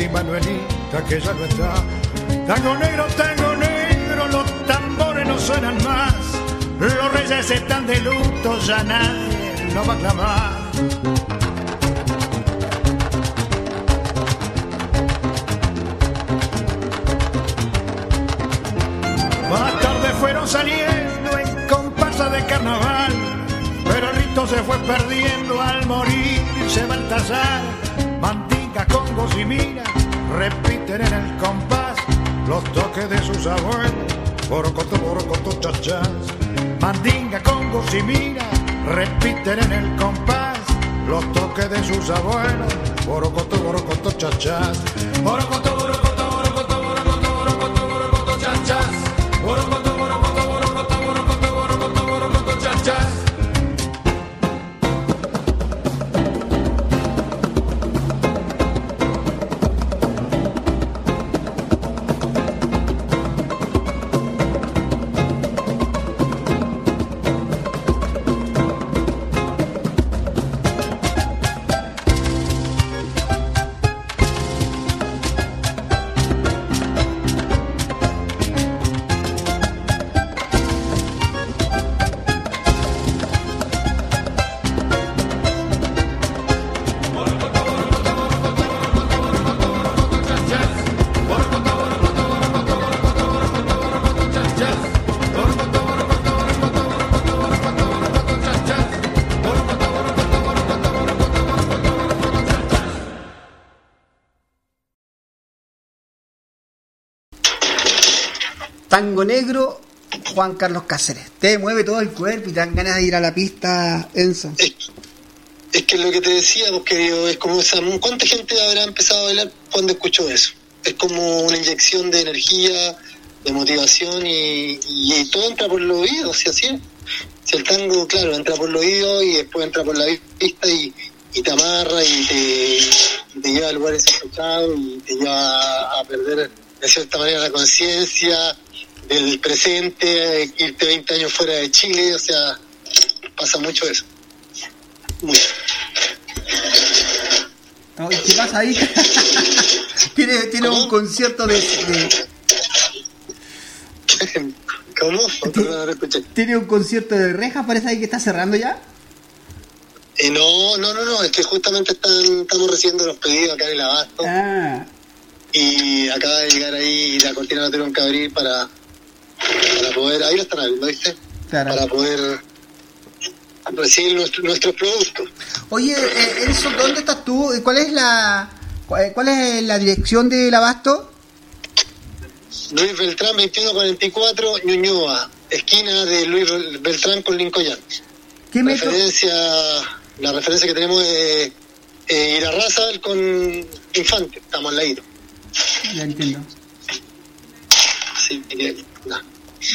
y Manuelita que ya no está. Tango negro, tango negro, los tambores no suenan más, los reyes están de luto, ya nadie lo va a clamar. Más tarde fueron saliendo en comparsa de carnaval, pero el rito se fue perdiendo al morirse Baltasar. Mandinga, congos y mina repiten en el compás los toques de sus abuelos. Borocoto, borocoto, chachás. Mandinga, congos y mina repiten en el compás los toques de sus abuelos. Borocoto, borocoto. Borocoto, borocoto, borocoto, Tango Negro, Juan Carlos Cáceres. Te mueve todo el cuerpo y te dan ganas de ir a la pista, Enzo. Es, que lo que te decía, pues, querido, es como esa, ¿cuánta gente habrá empezado a bailar cuando escuchó eso? Es como una inyección de energía, de motivación y, todo entra por los oídos, si así es. Si el tango, claro, entra por los oídos y después entra por la pista y, y te amarra y te, lleva a lugares sospechados y te lleva a perder de cierta manera la conciencia del presente, irte 20 años fuera de Chile, o sea, pasa mucho eso. Mucho. No, ¿y ¿Qué pasa ahí? [laughs] tiene tiene un concierto de, de- [laughs] ¿Cómo? Tiene un concierto de rejas, parece ahí que está cerrando ya. Eh, no, no, no, no, es que justamente están, estamos recibiendo los pedidos acá en el abasto Ah, y acaba de llegar ahí la cortina la tuvieron que abrir para, para poder, ahí lo están abriendo, ¿viste? claro. Para poder recibir nuestro, nuestros productos. Oye, eh, Enzo, ¿dónde estás tú? ¿Cuál es la cuál cuál es la dirección del abasto? Luis Beltrán 2144 Ñuñoa, esquina de Luis Beltrán con Lincoln. ¿Qué metro? Referencia, la referencia que tenemos es eh, Irarrázaval con Infante, estamos al ladito. Ya entiendo. Así que.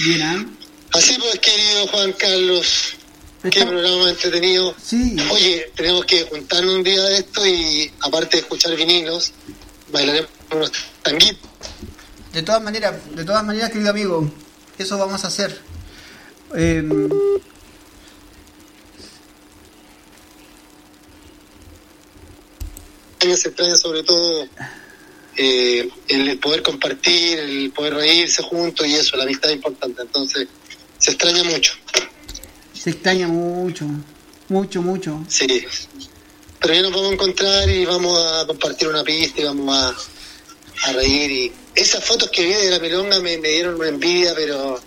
Bien, ¿ah? Así pues, querido Juan Carlos, qué programa entretenido. Sí. Oye, tenemos que juntarnos un día de esto y aparte de escuchar vinilos, bailaremos unos tanguitos. De todas maneras, de todas maneras, querido amigo, eso vamos a hacer. Eh, se extraña sobre todo eh, el poder compartir, el poder reírse juntos y eso, la amistad es importante. Entonces, se extraña mucho. Se extraña mucho, mucho, mucho. Sí. Pero ya nos vamos a encontrar y vamos a compartir una pista y vamos a, a reír. Y esas fotos que vi de la melonga me, me dieron una envidia, pero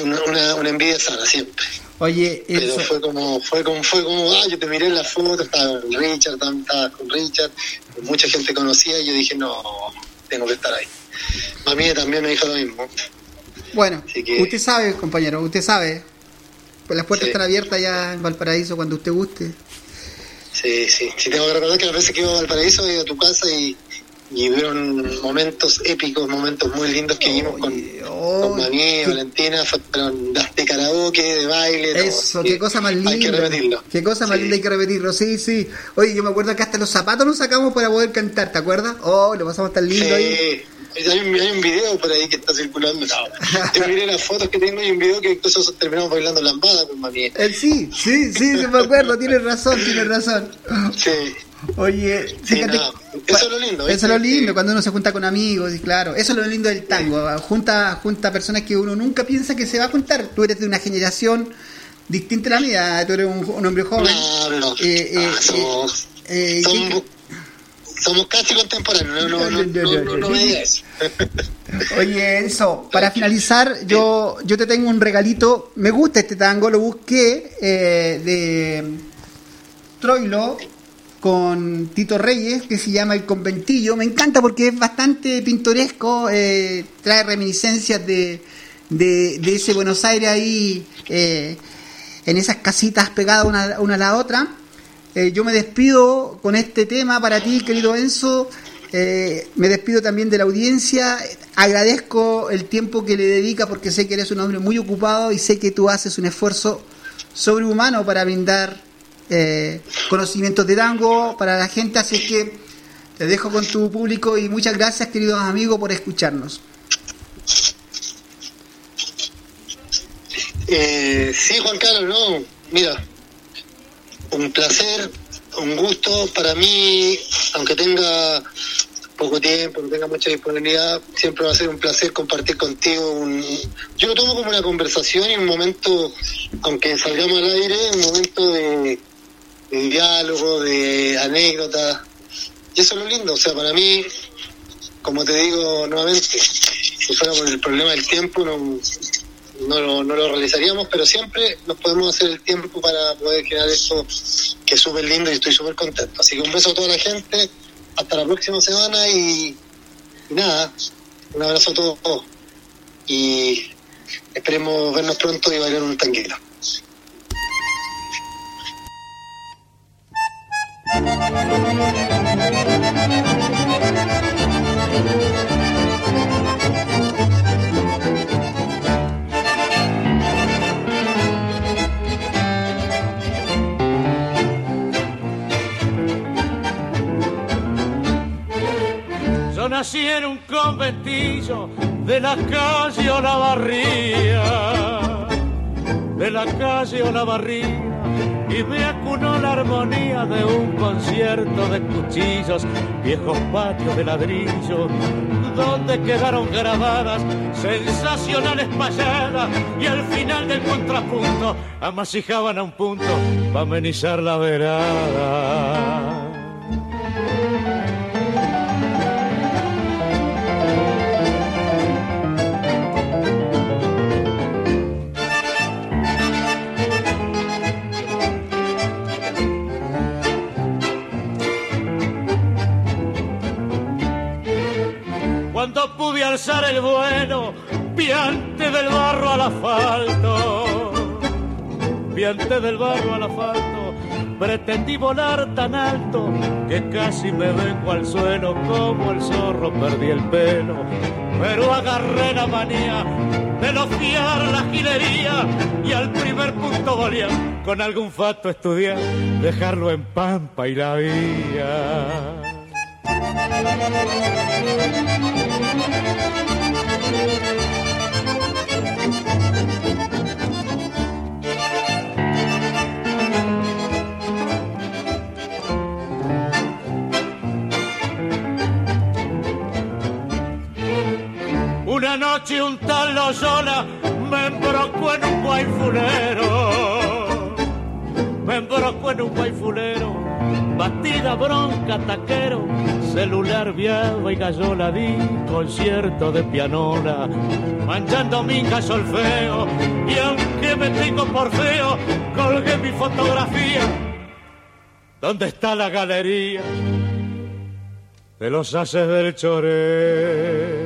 una, una, una envidia sana siempre. Oye, pero eso, fue como, fue como, fue como, ah, yo te miré en la foto, estaba con Richard, estaba con Richard, mucha gente conocía y yo dije, no, tengo que estar ahí. Mami también me dijo lo mismo. bueno, que- usted sabe, compañero, usted sabe. Pues las puertas Sí. están abiertas ya en Valparaíso cuando usted guste. Sí, sí, sí, tengo que recordar que las veces que iba a Valparaíso, ido a tu casa y, y hubieron momentos épicos, momentos muy lindos que vimos con, con oh, Mami, qué- Valentina, fueron de karaoke, de baile, todo. Eso, Así qué cosa más linda. Hay que repetirlo. Qué cosa más Sí. linda, hay que repetirlo. Sí, sí. Oye, yo me acuerdo que hasta los zapatos nos sacamos para poder cantar, ¿te acuerdas? Oh, lo pasamos tan lindo ahí. Sí, hay un, hay un video por ahí que está circulando. No, [laughs] yo miré las fotos que tengo y un video que incluso terminamos bailando lambada con mami. Eh, sí, sí, sí, sí, me acuerdo, tienes razón, tienes razón. Sí, Oye, Sí, fíjate, no, eso es lo lindo, Eso es lo lindo, cuando uno se junta con amigos, y claro, eso es lo lindo del tango, junta, junta personas que uno nunca piensa que se va a juntar. Tú eres de una generación distinta a la mía, tú eres un, un hombre joven. no, no. Eh, eh, Ah, somos, eh, somos, somos casi contemporáneos, no, no, eso. Oye, Enzo, para finalizar, yo, yo te tengo un regalito. Me gusta este tango, lo busqué de Troilo con Tito Reyes, que se llama El Conventillo. Me encanta porque es bastante pintoresco, eh, trae reminiscencias de, de, ese Buenos Aires ahí, eh, en esas casitas pegadas una, una a la otra. Eh, yo me despido con este tema para ti, querido Enzo. Me despido también de la audiencia. Agradezco el tiempo que le dedica porque sé que eres un hombre muy ocupado y sé que tú haces un esfuerzo sobrehumano para brindar eh, conocimientos de tango para la gente. Así que te dejo con tu público y muchas gracias, queridos amigos, por escucharnos. Eh, sí, Juan Carlos, no, mira, un placer, un gusto para mí, aunque tenga poco tiempo, no tenga mucha disponibilidad, siempre va a ser un placer compartir contigo. Un, yo lo tomo como una conversación y un momento, aunque salgamos al aire, un momento de, de diálogo, de anécdota. Y eso es lo lindo, o sea, para mí, como te digo nuevamente, [laughs] si fuera por el problema del tiempo, no, lo, no lo realizaríamos, pero siempre nos podemos hacer el tiempo para poder crear esto que es súper lindo y estoy súper contento. Así que un beso a toda la gente, hasta la próxima semana y, y nada, un abrazo a todos y esperemos vernos pronto y bailar un tanguero. Yo nací en un conventillo de la calle Olavarría, de la calle Olavarría, y me acunó la armonía de un concierto de cuchillos, viejos patios de ladrillo, donde quedaron grabadas sensacionales payadas, y al final del contrapunto amasijaban a un punto para amenizar la verada. El vuelo, piante del barro al asfalto, piante del barro al asfalto, pretendí volar tan alto que casi me vengo al suelo, como el zorro perdí el pelo, pero agarré la manía de no fiar la gilería y al primer punto volía con algún fato estudiar, dejarlo en pampa y la vía. Noche un tal Loyola me embrocó en un guayfulero. Me embrocó en un guayfulero, batida bronca taquero, celular viado y gallola di concierto de pianola, manchando mi solfeo y aunque me tengo por feo, colgué mi fotografía. ¿Dónde está la galería de los haces del choreo?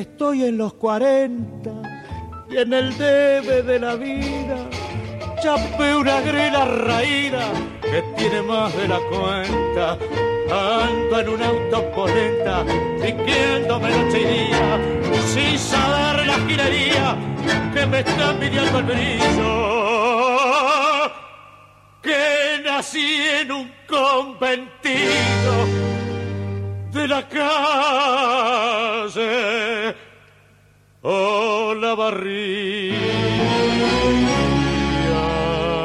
Estoy en los 40 y en el debe de la vida, chapé una grela raída que tiene más de la cuenta. Ando en un auto polenta, riquiéndome noche y día, sin saber la gilería que me está pidiendo el brillo. Que nací en un conventito de la calle o la barriga.